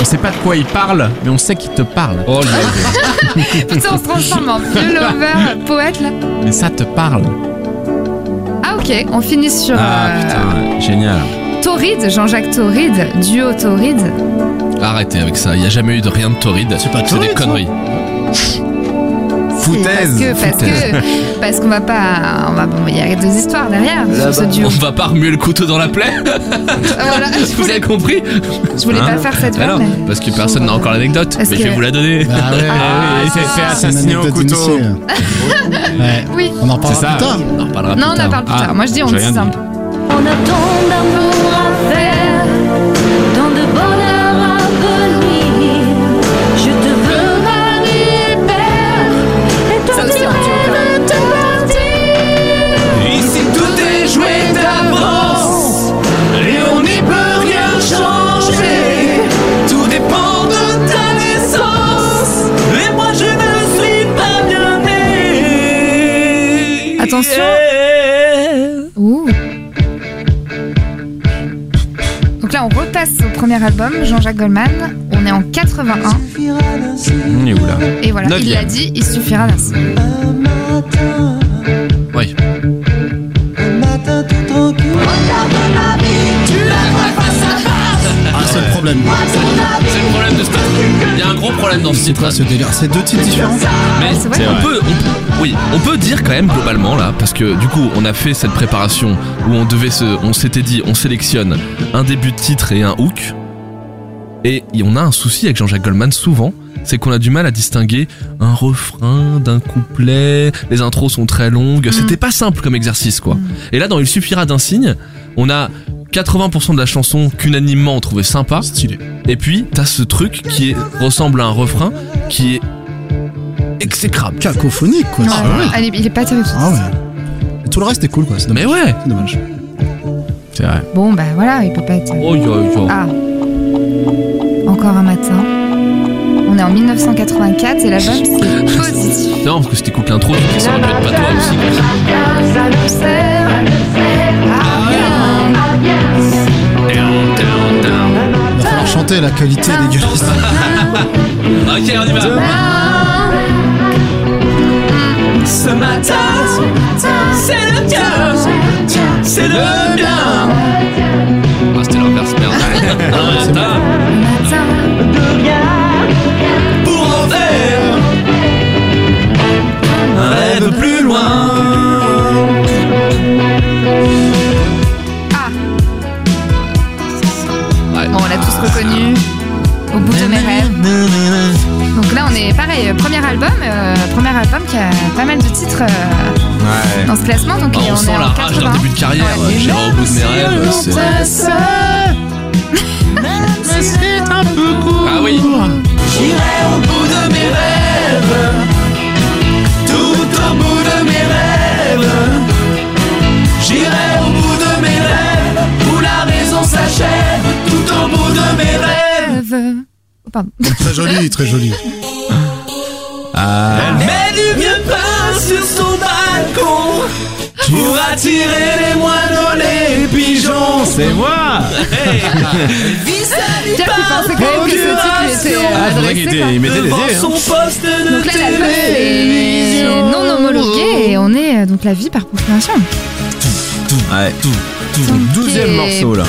On sait pas de quoi il parle, mais on sait qu'il te parle. Oh, le- [LAUGHS] Putain, on se transforme en vieux lover poète là. Mais ça te parle. Ah, ok. On finit sur Ah euh, putain, génial. Tauride, Jean-Jacques Tauride, duo Tauride. Arrêtez avec ça. Il n'y a jamais eu de rien de torride. C'est pas des torride, ça. conneries. Si, Parce que, parce que, parce qu'on va pas, on va, il y a deux histoires derrière sur ce duo. On va pas remuer le couteau dans la plaie. [LAUGHS] Voilà, je [LAUGHS] Vous voulais, avez compris je voulais Hein pas faire cette Ah vanne. non, mais- parce que personne n'a encore l'anecdote. Parce Mais je vais que- vous la donner. Bah ouais, Ah, il s'est fait c'est une assassiner au anecdote couteau. d'initié. [LAUGHS] Ouais. Oui. On en parlera C'est ça. plus tard. On en reparlera Non, plus on en tard. parle plus Ah, tard. Moi, je dis, on j'ai est rien dit. simple. On a tant d'amour à premier album, Jean-Jacques Goldman. On est en 81. On est où là Et voilà, il l'a dit, il suffira d'un seul. Oui. Ah, c'est le problème. C'est le problème de ce titre. Il y a un gros problème dans ce C'est titre. quoi ce délire C'est deux titres différents Mais c'est vrai. C'est on peut, on peut- oui, on peut dire quand même globalement là, parce que du coup, on a fait cette préparation où on devait se, on s'était dit, on sélectionne un début de titre et un hook. Et on a un souci avec Jean-Jacques Goldman souvent, c'est qu'on a du mal à distinguer un refrain d'un couplet. Les intros sont très longues. C'était pas simple comme exercice quoi. Et là, dans Il suffira d'un signe, on a 80% de la chanson qu'unanimement on trouvait sympa. Stylé. Et puis, t'as ce truc qui est- ressemble à un refrain qui est exécrable. Cacophonique, quoi. Non, Ah ouais. elle est- il est pas terrible. Ah ouais. Tout le reste est cool, quoi. C'est dommage. Mais ouais C'est dommage. C'est vrai. Bon, bah voilà, il peut pas être. Oh, yo, yo. Ah. Encore un matin. On est en 1984 et l'album c'est positif. [LAUGHS] Non, parce que si t'écoutes l'intro, tu ça aurait pu être pas toi aussi. Il va falloir chanter la qualité est dégueulasse. [LAUGHS] Ok, on y va. ce matin, c'est le tien, c'est le bien. Ah, c'était l'inverse, merde. [LAUGHS] bon, on l'a tous reconnu. Au bout de mes rêves. Donc là, on est pareil, euh, premier album, euh, premier album qui a pas mal de titres euh, Ouais. dans ce classement. Donc Ah, on on sent est en la rage d'un 80. début de carrière. Ouais. J'irai au bout de mes rêves. c'est- [LAUGHS] Ah oui. J'irai au bout Très joli, très joli. Ah. Elle met du vieux pain sur son balcon pour attirer les moineaux, les pigeons. C'est moi titre lui était euh, Ah, Devant dés. son Hein. poste de Donc là, l'album est télévision. non homologué et on est euh, donc la vie par procuration. Ouais. Donc, Douzième et- morceau là.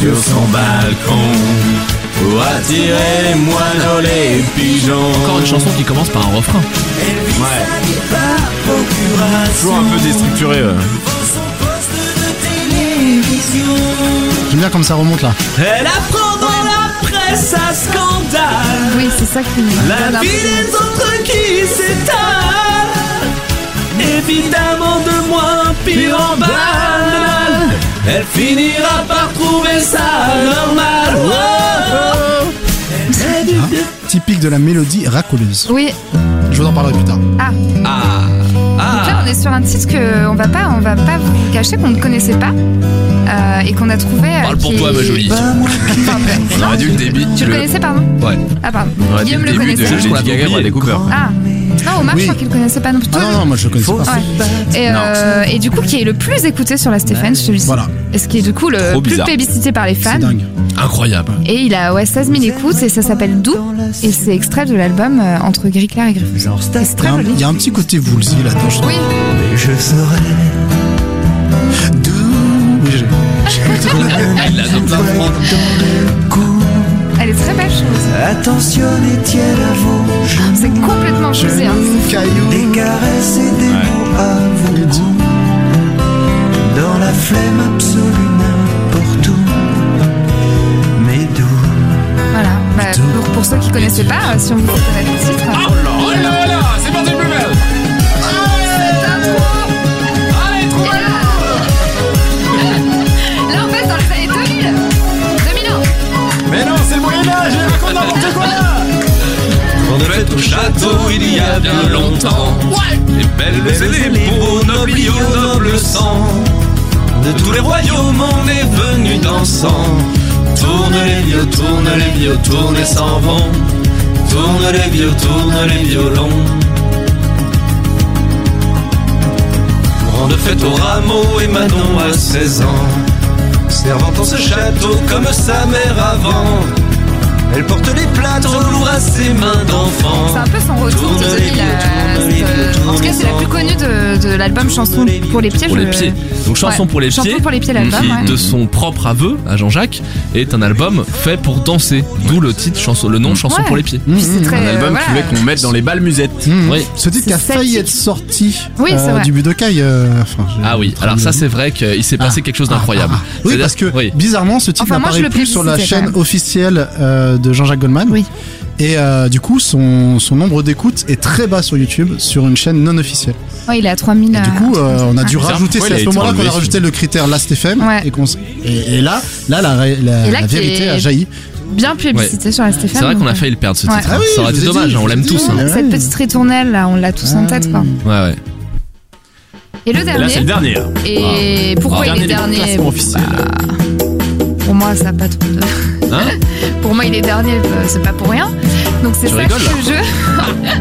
sur son balcon pour attirer moineaux, les pigeons. Encore une chanson qui commence par un refrain. Ouais. Toujours un peu déstructuré. ouais. J'aime bien comme ça remonte là. Elle apprend dans la presse à scandale Oui, c'est ça qui me donne la vie des autres qui s'étale. Évidemment de moins pire en balle. Elle finira par trouver ça normal. Oh, Typique de la mélodie racoleuse. Oui, Je vous en parlerai plus tard. ah. Ah. Donc là, on est sur un titre que on va pas, on va pas vous cacher qu'on ne connaissait pas euh, et qu'on a trouvé. euh, Parle pour toi, ma jolie. [LAUGHS] Enfin, On aurait dû le débit. Tu le connaissais, pardon Ouais. Ah, pardon. On Guillaume le le début de connaissait. Je crois Lady qu'on Gaga Bradley oublié. Cooper. Ah, non, Omar, Oui. je crois qu'il le connaissait pas non plus. Ah non, non, moi je le connaissais pas. Ouais. Et, euh, et du coup, qui est le plus écouté sur la Stéphane, je te le dis. Voilà, Et ce qui est du coup le Trop plus bizarre. plébiscité par les fans. c'est dingue. Incroyable. Et il a ouais, 16 000 écoutes et ça s'appelle Doux. Et c'est extrait de l'album euh, Entre Gris Clair et Gris Foncé. Et c'est Il y, très a un, joli. il y a un petit côté Woolsey là-dedans. je. Oui, je serai Oui, j'ai- Il l'a donc la prendre. elle est très belle, je trouve. Attentionnez, tiens à vos C'est complètement choisi. Hein. Caillou. Des caresses et des mots à vous Dans la flemme absolue n'importe où Mais doux Voilà. Bah, pour, pour ceux qui connaissaient pas, euh, si on vous fait connaître le titre. A bien longtemps. Les belles et les beaux nobles noble sang. De tous les royaumes on est venu dansant. Tourne les vieux, tourne les vieux, tourne et s'en vont Tourne les vieux, tourne les violons. Grande fête au rameau et Manon à 16 ans. Servant en ce château comme sa mère avant Elle porte les plâtres lourds à ses mains d'enfant C'est un peu son retour de Tourne les 2000. vieux, euh, tourne les c'est- vieux, En tout cas, c'est la plus connue de, de l'album Chanson pour les pieds. Pour je- les pieds. Donc chanson Ouais. pour les Chanson pieds. pour les pieds, l'album, qui, ouais. de son propre aveu à Jean-Jacques, est un album fait pour danser. D'où le titre chanson, le nom chanson Ouais. pour les pieds. C'est très, Un album voilà. qui voulait qu'on mette dans les balles musettes. Mmh. Oui. Ce titre qui a failli être sorti Oui, euh, vrai. du Budokai. euh, enfin, Ah oui, alors ça c'est vrai qu'il s'est passé Ah. quelque chose d'incroyable. Ah, oui, C'est-à-dire- parce que oui. bizarrement, ce titre n'apparaît plus sur la chaîne officielle euh, de Jean-Jacques Goldman. Oui. Et euh, du coup, son, son nombre d'écoutes est très bas sur YouTube, sur une chaîne non officielle. Ouais, il est à 3000. Et du coup, euh, on a dû bizarre, rajouter, c'est à ce moment-là qu'on a rajouté le critère Last FM. Ouais. Et, et, et là, là, la, la, Et là, la vérité a jailli. bien plébiscité sur la Stéphane. C'est vrai qu'on a failli le perdre ce Ouais. titre. Ah oui, ça aurait été dommage, dit, hein, on l'aime tous. hein. Ouais. Cette petite ritournelle là, on l'a tous en tête quoi. Ouais, ouais. Et le Et là, c'est le dernier. dernier. là. Et pourquoi Dernier il est dernier officiels. Pour moi, ça n'a pas trop de. Hein [LAUGHS] pour moi, il est dernier, euh, c'est pas pour rien. Donc c'est ça rigoles, que je. [LAUGHS]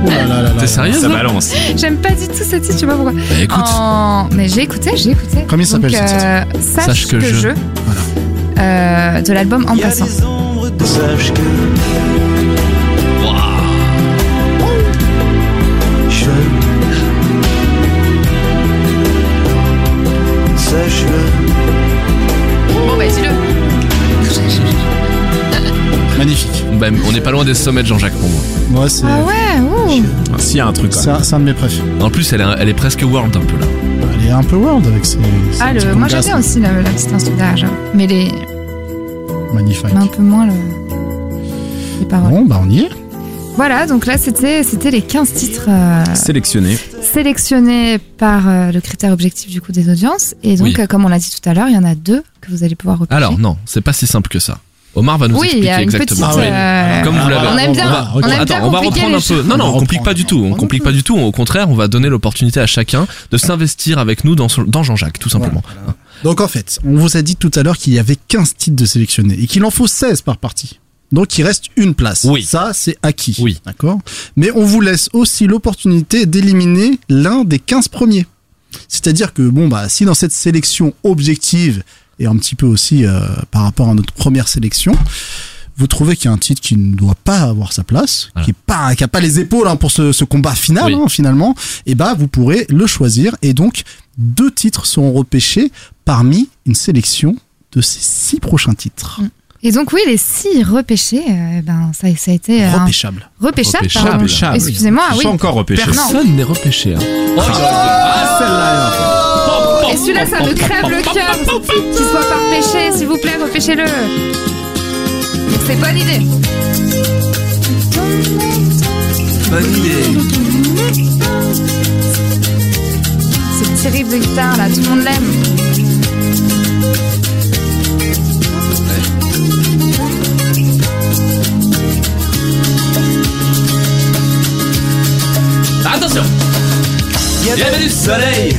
Oh là là là. T'es sérieuse Ça là balance. J'aime pas du tout ce titre, je sais pas pourquoi. Bah, Écoute, En- Mais j'ai écouté, j'ai écouté. Comment il s'appelle, ce titre euh, Sache, Sache que, que je. je. Euh, de l'album En passant. ombres de sage que même- on n'est pas loin des sommets de Jean-Jacques pour moi. Moi, c'est. Ah ouais, ouh. S'il y a un truc. C'est un, c'est un de mes préfs. En plus, elle est, elle est presque world un peu là. Elle est un peu world avec ses. ses Ah, petits moi j'aime congas, bien aussi la, la petite instru derrière, j'avoue. mais les, Magnifique. mais un peu moins le, les paroles. Bon, bah on y est. Voilà, donc là c'était c'était les 15 titres euh, Sélectionné. sélectionnés par euh, le critère objectif du coup des audiences. Et donc, Oui. euh, comme on l'a dit tout à l'heure, il y en a deux que vous allez pouvoir repérer. Alors non, c'est pas si simple que ça. Omar va nous oui, il y expliquer a une petite. exactement. Ah oui. euh, Comme vous l'avez. on aime bien, on va- on aime bien on va reprendre un peu. Non, non, On complique pas du tout. On complique pas du tout. Au contraire, on va donner l'opportunité à chacun de s'investir avec nous dans, dans Jean-Jacques, tout simplement. Donc en fait, on vous a dit tout à l'heure qu'il y avait 15 titres de sélectionnés et qu'il en faut 16 par partie. Donc il reste une place. Oui. Ça, c'est acquis. Oui. D'accord? Mais on vous laisse aussi l'opportunité d'éliminer l'un des 15 premiers. C'est-à-dire que, bon, bah, si dans cette sélection objective et un petit peu aussi euh, par rapport à notre première sélection, vous trouvez qu'il y a un titre qui ne doit pas avoir sa place, Voilà. qui est pas, qui a pas les épaules hein, pour ce, ce combat final, Oui. hein, finalement, et bah, vous pourrez le choisir. Et donc, deux titres seront repêchés parmi une sélection de ces six prochains titres. Et donc oui, les six repêchés, euh, ben ça, ça a été euh, un Repêchables. repêchable. Repêchable. pardon. Repêchable. Excusez-moi, Je oui. suis encore repêché. Personne n'est repêché. hein. Ah, celle-là. Et celui-là, ça me crève le cœur qu'il soit pas repêché, s'il vous plaît, repêchez-le. C'est bonne idée. Bonne idée. Ce petit riff de guitare là, tout le monde l'aime. Attention Il y avait du soleil,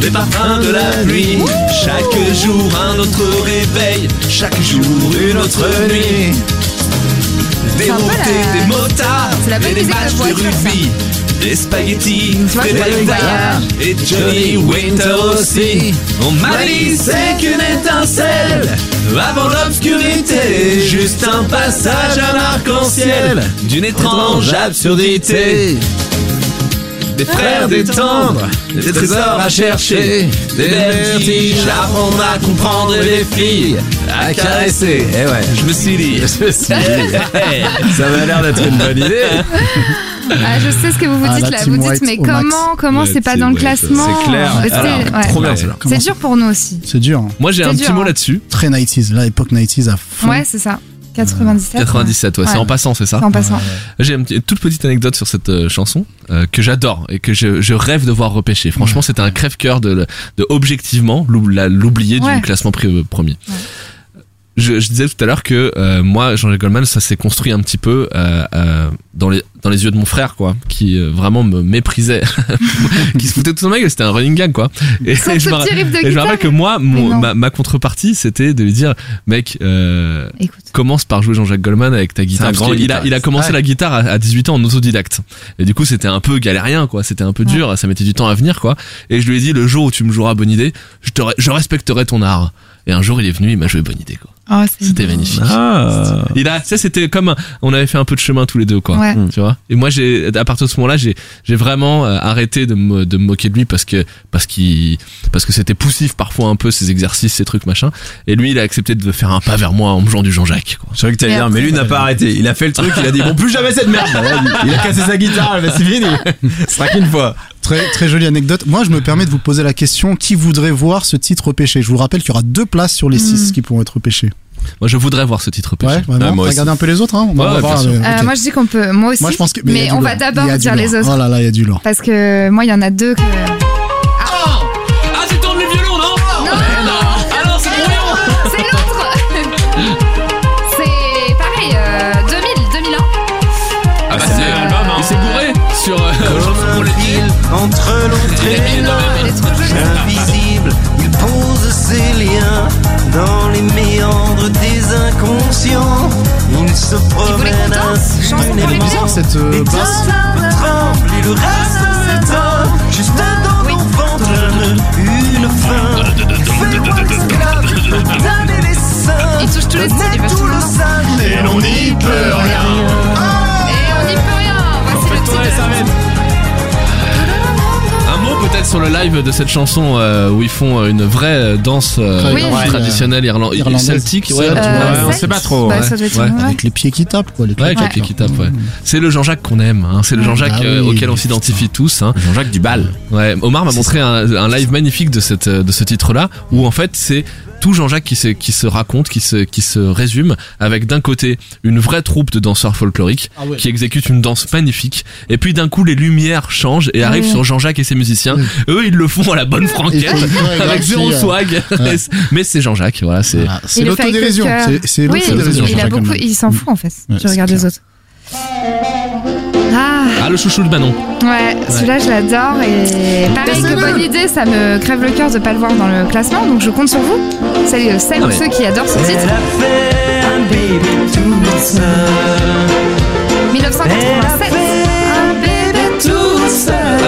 des parfums de la pluie. Chaque jour un autre réveil, chaque jour une autre nuit. Des montées, la- des motards, la et des de matchs de ça. rugby. Des spaghettis, le Vaillard et Johnny Winter aussi. On m'a dit c'est qu'une étincelle avant l'obscurité, juste un passage à l'arc-en-ciel d'une étrange absurdité. Des frères détendre, des trésors à chercher, des vertiges à apprendre à comprendre et des filles à caresser. Eh ouais, je me suis dit. [LAUGHS] [LAUGHS] Ça m'a l'air d'être une bonne idée. [LAUGHS] Ah, je sais ce que vous vous Ah, dites la là, vous dites mais comment comment c'est pas dans le classement c'est clair. Alors, ouais. trop bien Ouais. celle-là. C'est dur pour nous aussi. C'est dur. hein. Moi, j'ai C'est un dur, petit mot hein. là-dessus. Très 90s. Là, époque 90s à fond. Ouais, c'est ça. 97. 97, ouais, c'est en passant, c'est ça en passant. J'ai une toute petite anecdote sur cette euh, chanson euh, que j'adore et que je, je rêve de voir repêcher. Franchement, c'était un crève-cœur de, de objectivement l'oublier du classement pri- premier. Je, je disais tout à l'heure que euh, moi, Jean-Jacques Goldman, ça s'est construit un petit peu euh, euh, dans les dans les yeux de mon frère, quoi, qui euh, vraiment me méprisait, [LAUGHS] qui se foutait de son mec, c'était un running gag, quoi. Et, [LAUGHS] je me et je me rappelle que moi, mon, ma, ma contrepartie, c'était de lui dire, mec, euh, Écoute. commence par jouer Jean-Jacques Goldman avec ta guitare. Parce qu'il a, il a commencé Ouais. la guitare à, à 18 ans en autodidacte. Et du coup, c'était un peu galérien, quoi. C'était un peu dur. Ça mettait du temps à venir, quoi. Et je lui ai dit, le jour où tu me joueras bonne idée, je, te, je respecterai ton art. Et un jour, il est venu, il m'a joué bonne idée, quoi. Oh, c'est C'était magnifique. Ah. Il a, ça c'était comme, un- on avait fait un peu de chemin tous les deux, quoi. Ouais. Tu vois? Et moi, j'ai, à partir de ce moment-là, j'ai, j'ai vraiment euh, arrêté de me, de me moquer de lui parce que, parce qu'il, parce que c'était poussif parfois un peu ses exercices, ses trucs, machin. Et lui, il a accepté de faire un pas vers moi en me jouant du Jean-Jacques, quoi. Je savais que Et dire, mais lui n'a pas arrêté. Il a fait le truc, il a dit, bon, plus jamais cette merde. [LAUGHS] Il a cassé sa guitare, bah, c'est fini. [LAUGHS] Ce sera qu'une fois. Très, très jolie anecdote. Moi, je me permets de vous poser la question qui voudrait voir ce titre repêché Je vous rappelle qu'il y aura deux places sur les six qui pourront être repêchés. Moi, je voudrais voir ce titre repêché. Ouais, vraiment? Ah, moi aussi. Regardez un peu les autres. Hein. On Ouais, va ouais, voir, bien sûr. euh, Euh, moi je dis qu'on peut, moi aussi. Moi, je pense que. mais il y a du on va lourd. d'abord Il y a du dire les lourd. autres. Oh là là, il y a du lourd. Parce que moi, il y en a deux que. Entre l'autre et l'un Elle est trop jolie. Invisible, il pose ses liens dans les méandres des inconscients. Il se promène les impunément. Bizarre cette euh, Les basse. tremblent et le reste s'éteint Juste dans Oui. mon ventre une fin Il touche tous les styles, il va tout le sang Et l'on n'y peut rien Et on n'y peut rien. Voici le titre. Peut-être sur le live de cette chanson euh, où ils font euh, une vraie euh, danse euh, Oui. traditionnelle irlan- Irlandaise. celtique. Ouais, on sait pas trop, Bah, ouais. Avec les pieds qui tapent, quoi. Les Ouais, avec pieds les pieds qui tapent, ouais. C'est le Jean-Jacques qu'on aime, hein. c'est le Jean-Jacques Ah euh, oui, auquel on s'identifie tous. Hein. Jean-Jacques Dubal. Ouais, Omar m'a montré un, un live magnifique de cette de ce titre-là où en fait c'est tout Jean-Jacques qui se qui se raconte, qui se qui se résume avec d'un côté une vraie troupe de danseurs folkloriques Ah ouais. qui exécutent une danse magnifique et puis d'un coup les lumières changent et arrivent sur Jean-Jacques et ses musiciens. Eux ils le font à la bonne franquette avec zéro euh, swag. Ouais. Mais c'est Jean-Jacques, voilà, c'est Voilà, C'est l'autodérision. cœur. C'est- C'est Oui, l'autodérision. il s'en fout en fait. Ouais, tu regardes clair. les autres. Ah, le chouchou de Manon. ouais, celui-là je l'adore et pareil que bonne idée, ça me crève le cœur de pas le voir dans le classement, donc je compte sur vous. Celles, celles Ah ou ouais. ceux qui adorent ce Elle titre. a fait un bébé tout seul. 1987.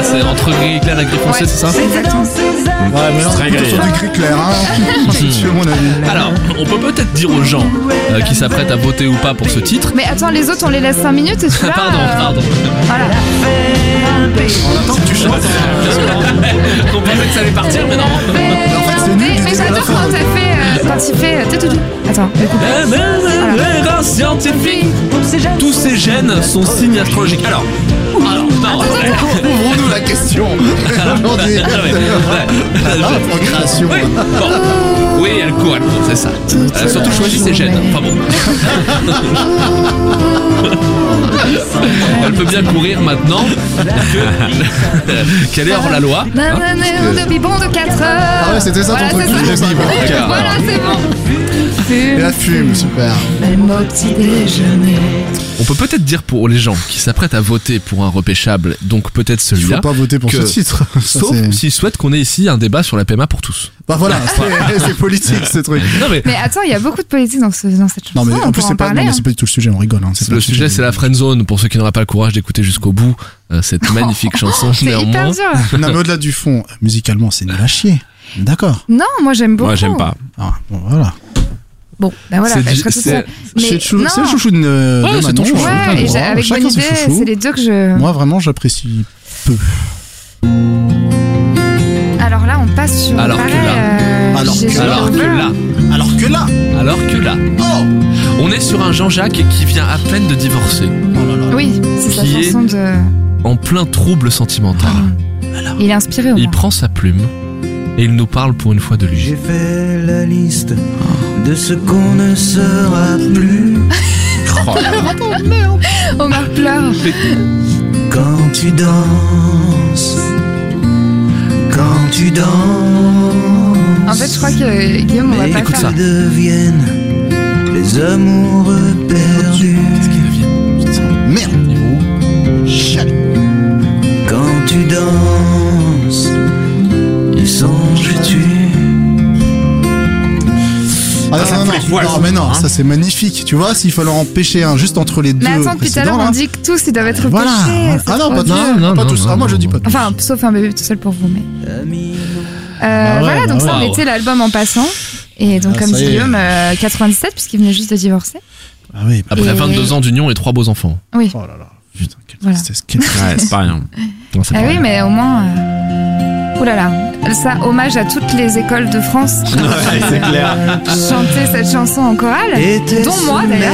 C'est entre gris clair et gris foncé, Ouais. c'est ça Exactement. Ouais, mais là, Très on est plutôt sur du gris clair, hein. [LAUGHS] C'est mon avis. Alors, on peut peut-être dire aux gens euh, qui s'apprêtent à voter ou pas pour ce titre. Mais attends, les autres on les laisse 5 minutes et celui-là. pardon, euh, pardon. Voilà. On attend que tu chantes. On pensait que ça allait partir, mais non. en fait, c'est nul, Mais, la j'adore quand t'as fait. euh, quand il fait. euh, tout, tout. Attends. L'erreur scientifique, tous ces gènes sont signes astrologiques. Alors, alors, non, la question. Aujourd'hui. Ah procréation. Oui, bon. Oui, elle court, elle court, c'est ça. Elle a surtout choisi ses gènes. Enfin bon. Elle peut bien courir maintenant que- [LAUGHS] qu'elle est hors la loi. hein, Nanana, parce que- de bibon de 4 heures. Ah ouais, c'était ça ton Voilà, truc. ça. Voilà, c'est bon. Et la fume, super. Même au petit déjeuner. On peut peut-être dire pour les gens qui s'apprêtent à voter pour un repêchable, donc peut-être Il faut celui-là, pas voter pour que- ce titre. [LAUGHS] Ça, sauf s'ils souhaitent qu'on ait ici un débat sur la PMA pour tous. Bah voilà, c'est- [LAUGHS] c'est politique ce truc. Non mais Mais attends, il y a beaucoup de politique dans, ce, dans cette chanson. Non mais on en plus c'est pas, hein. c'est pas du tout le sujet, on rigole. Hein, le sujet c'est la friend zone pour ceux qui n'auraient pas le courage d'écouter jusqu'au bout euh, cette [LAUGHS] magnifique chanson néanmoins. Non mais au-delà du fond, musicalement c'est nul à chier. D'accord. Non, moi j'aime beaucoup. Moi, j'aime pas. Ah, bon voilà. Bon, ben voilà, C'est bah, du- je serai toute c'est- seule. Mais C'est le chou- non. c'est le chouchou de, de Ouais, c'est Manon. ton chouchou. Voilà, Ouais, voilà, avec chacun bonne idée, c'est les deux que je. Moi vraiment j'apprécie peu. Alors là, on passe sur. Alors que là. euh, Alors que- Alors là, Alors que là, alors que là, oh, on est sur un Jean-Jacques qui vient à peine de divorcer, oh là là. Oui, c'est sa chanson de. en plein trouble sentimental. Il est inspiré au Il moins. prend sa plume et il nous parle pour une fois de lui. J'ai fait la liste de ce qu'on ne sera plus [LAUGHS] Omar pleure. quand tu danses. Quand tu danses. En fait, je crois que Guillaume, on va pas écoute faire. ça. deviennent les amoureux perdus. Qu'est-ce Putain, merde. Quand tu danses, ils songes-tu Ah, non, non, non, non, mais non, ça c'est magnifique. Tu vois, s'il fallait en empêcher un juste entre les deux. Mais attends, depuis tout à l'heure, on dit que tous ils doivent être Voilà. pêchés. Ah non, pas tous. Non, pas tous. Ah, moi je dis pas tous. Enfin, sauf un bébé tout seul pour vous, mais. Euh, Bah voilà, bah donc ça ouais. mettait l'album en passant. Et donc, Ah, comme dit. Guillaume, euh, 97, puisqu'il venait juste de divorcer. Ah oui. bah- Après Et- 22 ans d'union et trois beaux enfants. Oui. Oh là là. Putain, quelle tristesse. c'est pas rien. Ah oui, mais au moins. Euh... Ouh là là. Ça, hommage à toutes les écoles de France qui ont c'est clair. chanté cette chanson en chorale. Dont moi d'ailleurs.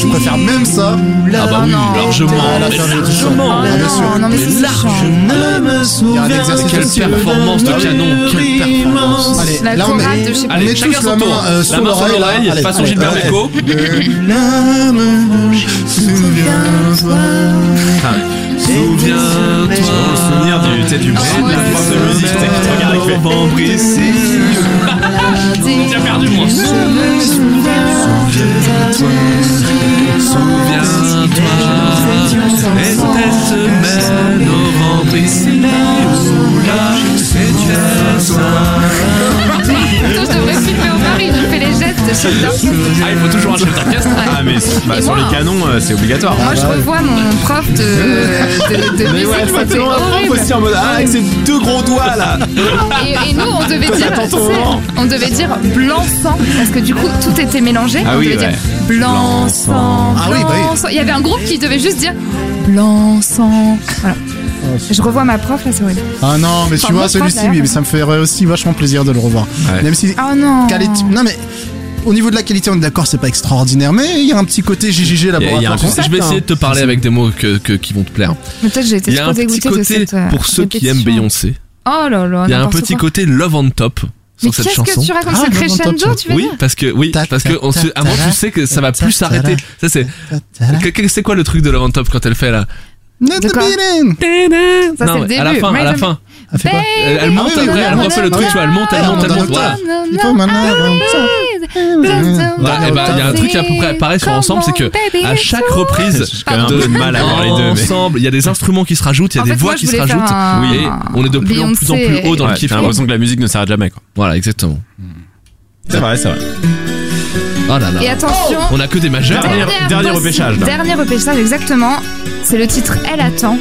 Je préfère même ça? Ah bah oui, non. largement, Ah, largement. Ah, bien sûr. non, non, mais c'est large. chiant. Je ne me Il y a un souviens exercice Quelle performance de canon, quelle performance. Allez, La là on chorale met. de je sais pas. Allez, chacun son tour. euh, La main sur l'oreille, façon Gilbert. Bécaud. De l'âme, souviens-toi. Souviens-toi. Le souvenir du, tu sais, du bruit de la prof de musique, tu sais, qui te regarde, qui fait Novembre ici. J'ai perdu moi. Souviens-toi. Était semaine novembre ici ou là. C'était soir. Attends, je devrais filmer au mari, je fais les gestes de d'orchestre. Ah, il faut toujours un chef d'orchestre. Mais bah, sur moi, les canons, euh, c'est obligatoire. Moi, je revois mon prof de, de, de musique, c'était horrible. en mode, ah, avec ses deux gros doigts là. Et, et nous, on devait dire, Attends ton tu sais, moment. on devait dire blanc-sang, parce que du coup, tout était mélangé. Ah on oui, devait ouais. dire blanc-sang, Ah oui, bah oui. Il y avait un groupe qui devait juste dire blanc-sang. Voilà. Je revois ma prof là, c'est horrible. Ah non, mais tu vois, moi, celui-ci, d'ailleurs, oui, mais ça me ferait aussi vachement plaisir de le revoir. Ouais. Même si. Oh non. Non, mais. Au niveau de la qualité, on est d'accord, c'est pas extraordinaire, mais il y a un petit côté ça. concept, je vais essayer de te parler avec des mots que, que- qui vont te plaire. Mais Peut-être j'ai été Il y a un petit dégoûtée de côté cette. euh, pour ceux qui aiment. Beyoncé. Oh là là. Il y a un petit quoi. côté love on top Mais sur cette qu'est-ce chanson. que tu racontes Ah, ce Love on Top, crescendo, tu veux Oui, dire parce que oui, Ta- parce que ta- on se, ta- avant ta- tu sais que ça va ta- plus ta- s'arrêter. Ça c'est c'est quoi le truc de Love on Top quand elle fait là Not the beating. Ça, Non, c'est le à la début. fin, à la fin, Elle fait quoi elle, elle monte après, elle refait le truc, tu vois, elle monte, elle monte, elle on monte. Il. Voilà, et ben il y a un truc à peu près pareil sur ensemble, c'est que à chaque reprise de mal à voir les deux, ensemble, il y a des instruments qui se rajoutent, il y a des voix qui se rajoutent. Oui, on est de plus en plus en plus haut dans le kiff. J'ai l'impression que la musique ne s'arrête jamais. Voilà, exactement. C'est vrai, c'est vrai. Oh là là. Et attention. On a que des majeurs. Dernier- repêchage, là. Dernier repêchage, exactement. C'est le titre Elle attend.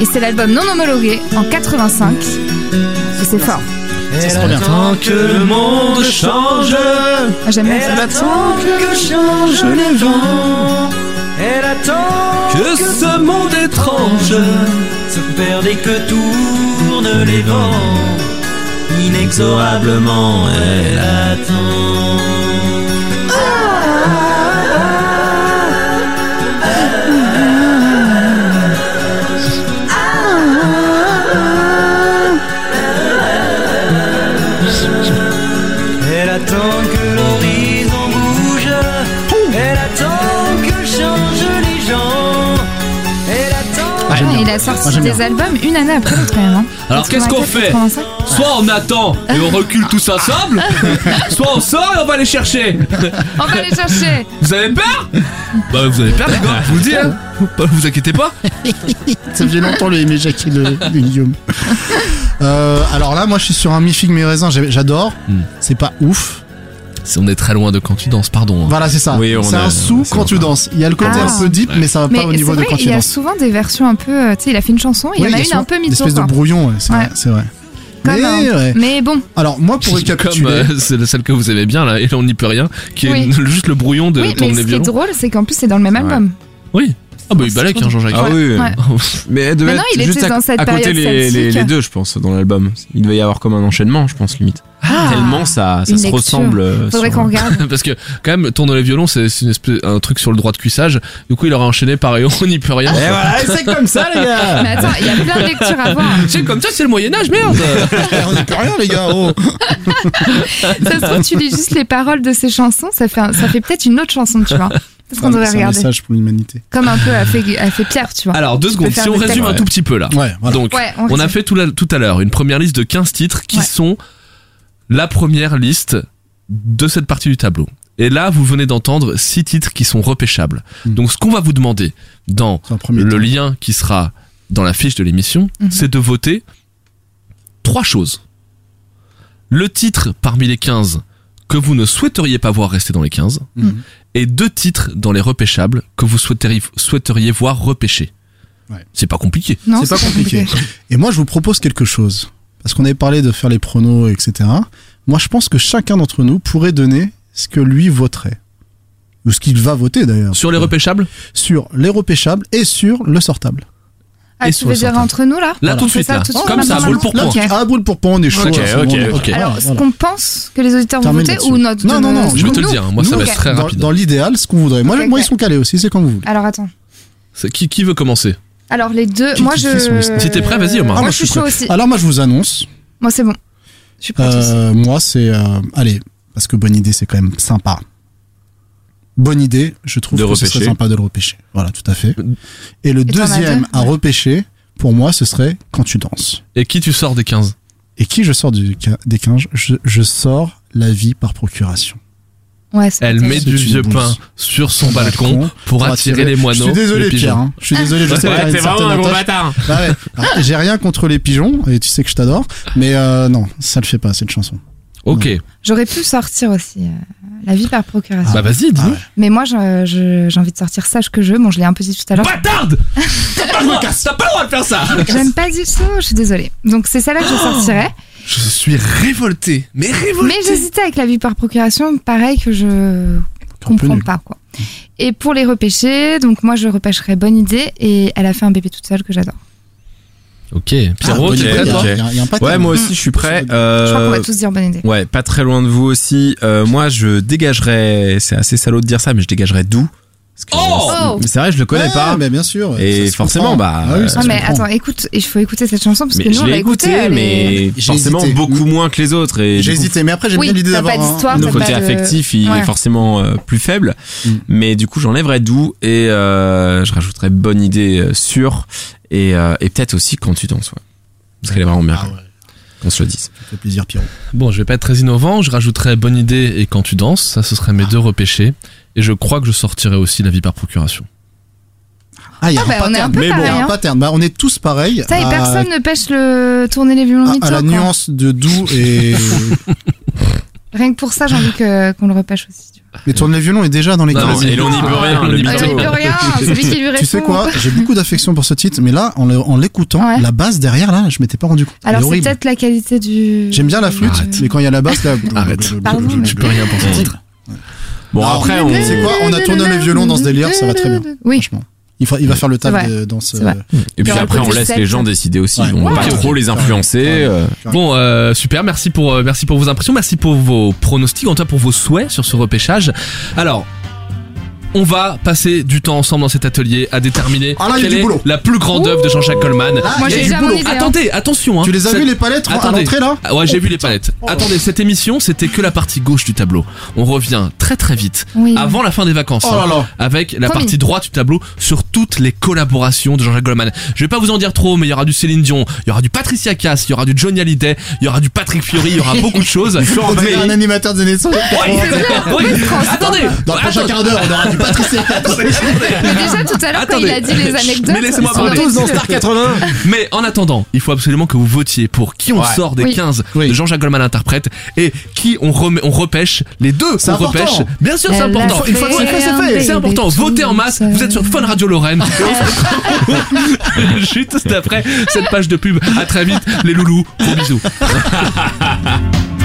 Et c'est l'album non homologué en 85. Et c'est fort. Ça se bien. Tant que le monde change, J'aime bien elle attend que changent les vents. Elle attend que ce monde étrange se perde et que tournent les vents. Inexorablement, elle attend. A Moi, sorti des albums une année après l'autre, quand même. hein. Alors qu'est-ce qu'on 84, fait 85. Soit on attend et on recule tous ensemble, [LAUGHS] soit on sort et on va les chercher. On va les chercher. Vous avez peur Bah vous avez peur les gars, je vous le dis. Hein. Vous inquiétez pas. [LAUGHS] Ça faisait longtemps le aimé Jackie de, Guillaume. Euh, alors là, moi, je suis sur un mi figue mi raisin. j'ai- J'adore. Hmm. C'est pas ouf. On est très loin de quand tu danses, pardon. hein. Voilà, c'est ça. Oui, c'est un sou c'est quand tu danses. Il y a le côté Ah. un peu deep, mais ça va Mais pas au niveau de quand il tu y a danses. souvent des versions un peu. euh, Tu sais, il a fait une chanson, il y en a il une un peu Une mytho. espèce de brouillon, ouais, c'est Ouais. vrai. Comme Mais, un- ouais. Mais bon, Alors, moi, pour Comme récapituler. euh, c'est celle que vous aimez bien là, et on n'y peut rien, qui est Oui. [LAUGHS] juste le brouillon de oui, mais ce qui est drôle, c'est qu'en plus, c'est dans le même album. Oui. Ah bah il balèque hein, Jean-Jacques. Ah oui. Ouais. Mais elle devait Mais non, être il juste était à, dans cette à côté période les, les, deux, je pense, dans l'album. Il devait y avoir comme un enchaînement, je pense, limite. Ah, Tellement ça, ça une se lecture. ressemble. euh, Faudrait sur- qu'on regarde. [LAUGHS] Parce que quand même tourner les violons c'est c'est une espèce un truc sur le droit de cuissage. Du coup il aurait enchaîné par et on [LAUGHS] n'y peut rien. Et voilà, c'est comme ça, les gars. Mais attends, il y a plein de lectures à voir. C'est comme ça c'est le Moyen Âge merde. [LAUGHS] on n'y peut rien, les gars. Oh. Ça se trouve, tu lis juste les paroles de ces chansons, ça fait, un- ça fait peut-être une autre chanson, tu vois. Peut-être qu'on devrait C'est un regarder. message pour l'humanité. Comme un peu a fait, a fait Pierre, tu vois. Alors deux secondes, si on résume un tout petit peu là. Ouais, voilà. Donc Ouais, on on a fait tout, la- tout à l'heure une première liste de 15 titres qui Ouais. sont la première liste de cette partie du tableau. Et là, vous venez d'entendre six titres qui sont repêchables. Mm. Donc, ce qu'on va vous demander dans le temps. lien qui sera dans la fiche de l'émission, Mhm. c'est de voter trois choses. Le titre parmi les 15 que vous ne souhaiteriez pas voir rester dans les 15 Mhm. Et deux titres dans les repêchables que vous souhaiteriez, souhaiteriez voir repêcher. Ouais. C'est pas compliqué. Non, c'est pas compliqué. Et moi, je vous propose quelque chose. Parce qu'on avait parlé de faire les pronos, etc. Moi, je pense que chacun d'entre nous pourrait donner ce que lui voterait. Ou ce qu'il va voter d'ailleurs. Sur les repêchables? Sur les repêchables et sur le sortable. Ah, Et tu veux dire entre nous là Là, tout de suite, ça, là. tout de suite, Comme ça, boule pour point. Ok. Ah, boule pour point, on est chaud. Ok, là, ok, bon, ok. Alors, voilà, ce voilà. qu'on pense que les auditeurs vont voter ou notre. Non, non, non, Je vais te le nous dire, hein, moi ça va être très rapide. dans l'idéal, ce qu'on voudrait. Moi, moi ils sont calés aussi, c'est comme vous voulez. Alors attends. Qui, qui veut commencer Alors les deux, Qui- moi qui- je. Si t'es prêt, vas-y, Omar. Moi Ah, je suis chaud prêt. aussi. Alors, moi, je vous annonce. Moi c'est bon. Je suis aussi. Euh, moi, c'est. euh, allez, parce que bonne idée, c'est quand même sympa. Bonne idée, je trouve De que ce serait sympa de le repêcher. Voilà, tout à fait. Et le deuxième deux à repêcher, pour moi, ce serait quand tu danses. Et qui tu sors des 15 Et qui je sors du, des 15 je, je sors la vie par procuration. Ouais, Elle met du vieux pain sur son balcon Balcon pour attirer les moineaux. Je suis désolé, les pigeons. Pierre. hein. Je suis désolé, je sais Ouais, une t'es vraiment un gros bâtard. Bah ouais. [LAUGHS] Alors, J'ai rien contre les pigeons, et tu sais que je t'adore. Mais euh, non, ça le fait pas, cette chanson. Ok, J'aurais pu sortir aussi euh, la vie par procuration. bah vas-y, dis Ah ouais. Mais moi je- je- j'ai envie de sortir Sache que je. Bon, je l'ai un peu dit tout à l'heure. Bâtarde [LAUGHS] T'as pas le droit t'as pas le droit de faire ça J'aime pas du tout, je suis désolée. Donc c'est celle-là que je sortirais. Je suis révolté, mais révolté Mais j'hésitais avec la vie par procuration, pareil que je Un peu comprends nul. pas quoi. Et pour les repêcher, donc moi je repêcherais Bonne idée et elle a fait un bébé toute seule que j'adore. Ok. Pierrot, Ah, t'es ok, prêt toi. Ouais, moi aussi, je suis prêt. Je crois qu'on va Euh, tous dire bonne idée. ouais, pas très loin de vous aussi. Euh, moi, je dégagerais. C'est assez salaud de dire ça, mais je dégagerais d'où? Oh euh, c'est vrai, je le connais Ouais, pas. mais bien sûr. Et forcément, comprend. bah, Ah oui, ça Non mais comprend. attends, écoute, il faut écouter cette chanson parce Mais que nous on l'a écouté, écoutée, est- mais J'ai forcément hésité. beaucoup moins que les autres. Et J'ai hésité, mais après j'aime Oui, bien l'idée d'avoir un- t'as le côté de- affectif, il Ouais. est forcément euh, plus faible. Mm. Mais du coup, j'enlèverais d'où et euh, je rajouterais bonne idée euh, sûre et, euh, et peut-être aussi quand tu danses, ouais. Parce qu'elle est vraiment bien, Ah ouais, qu'on se le dise. ça fait plaisir, Pierrot. Bon, je vais pas être très innovant. Je rajouterai bonne idée et quand tu danses. Ça, ce serait mes deux repêchés. Et je crois que je sortirai aussi la vie par procuration. Ah, il y a Ah, bah, un on est un pattern. peu Mais bon, il y a pareil, un hein. pattern. Bah, on est tous pareils. Ça et à- personne ne pêche le tourner les violons à, à la quoi. nuance de doux et [LAUGHS] Rien que pour ça, j'ai envie qu'on le repêche aussi. tu vois. mais tourne les violons est déjà dans les Non, mais et l'on n'y peut rien, le mytho. j'y peux rien, c'est lui qui lui répond. Tu sais quoi J'ai beaucoup d'affection pour ce titre, mais là, en l'écoutant, Ouais. la basse derrière, là, je m'étais pas rendu compte. Alors c'est peut-être la qualité du. J'aime bien la flûte, Arrête. mais quand il y a la basse, là. Arrête. Pardon, Je peux rien pour ce titre. Bon, Non, après, on. Quoi On a tourné le violon dans ce délire, ça va très bien. Oui. Franchement. Il, fera- il va faire le taf dans ce. Et puis après, on laisse les gens décider aussi. Ouais. On va Ouais, pas trop les influencer. Ouais. euh, Bon, euh, super. Merci pour, euh, merci pour vos impressions. Merci pour vos pronostics. En tout cas, pour vos souhaits sur ce repêchage. Alors. On va passer du temps ensemble dans cet atelier à déterminer Ah là, quelle est boulot. la plus grande œuvre de Jean-Jacques Goldman. Là, Moi il y a j'ai déjà boulot. idée. hein. Attendez, attention. Hein. Tu les as vus les palettes à Attendez. l'entrée là Ah ouais, j'ai vu les palettes. Attendez, cette émission, c'était que la partie gauche du tableau. On revient très très vite, Oui. avant la fin des vacances, Oh là hein, là. avec la Promis. partie droite du tableau sur toutes les collaborations de Jean-Jacques Goldman. Je vais pas vous en dire trop, mais il y aura du Céline Dion, il y aura du Patricia Cass, il y aura du Johnny Hallyday, il y aura du Patrick Fiori, il y aura [LAUGHS] beaucoup de choses. On un animateur des années 60. Oui, oui. Attendez, Dans le prochain quart d'heure, on aura du Mais déjà tout à l'heure quand il a dit les anecdotes. Mais laissez-moi on parler. Tous dans Star 80. Mais en attendant, il faut absolument que vous votiez pour qui on Ouais. sort des Oui. 15 Oui. de Jean-Jacques Goldman interprète et qui on, remet, on repêche les deux C'est qu'on repêche. important. Bien sûr, c'est important. a Une fois que c'est fait, c'est fait. fait C'est un important. Votez en masse. Vous êtes sur Fun Radio Lorraine. [LAUGHS] [LAUGHS] Chut, c'est après cette page de pub. À très vite, les loulous. Gros bisous. [LAUGHS]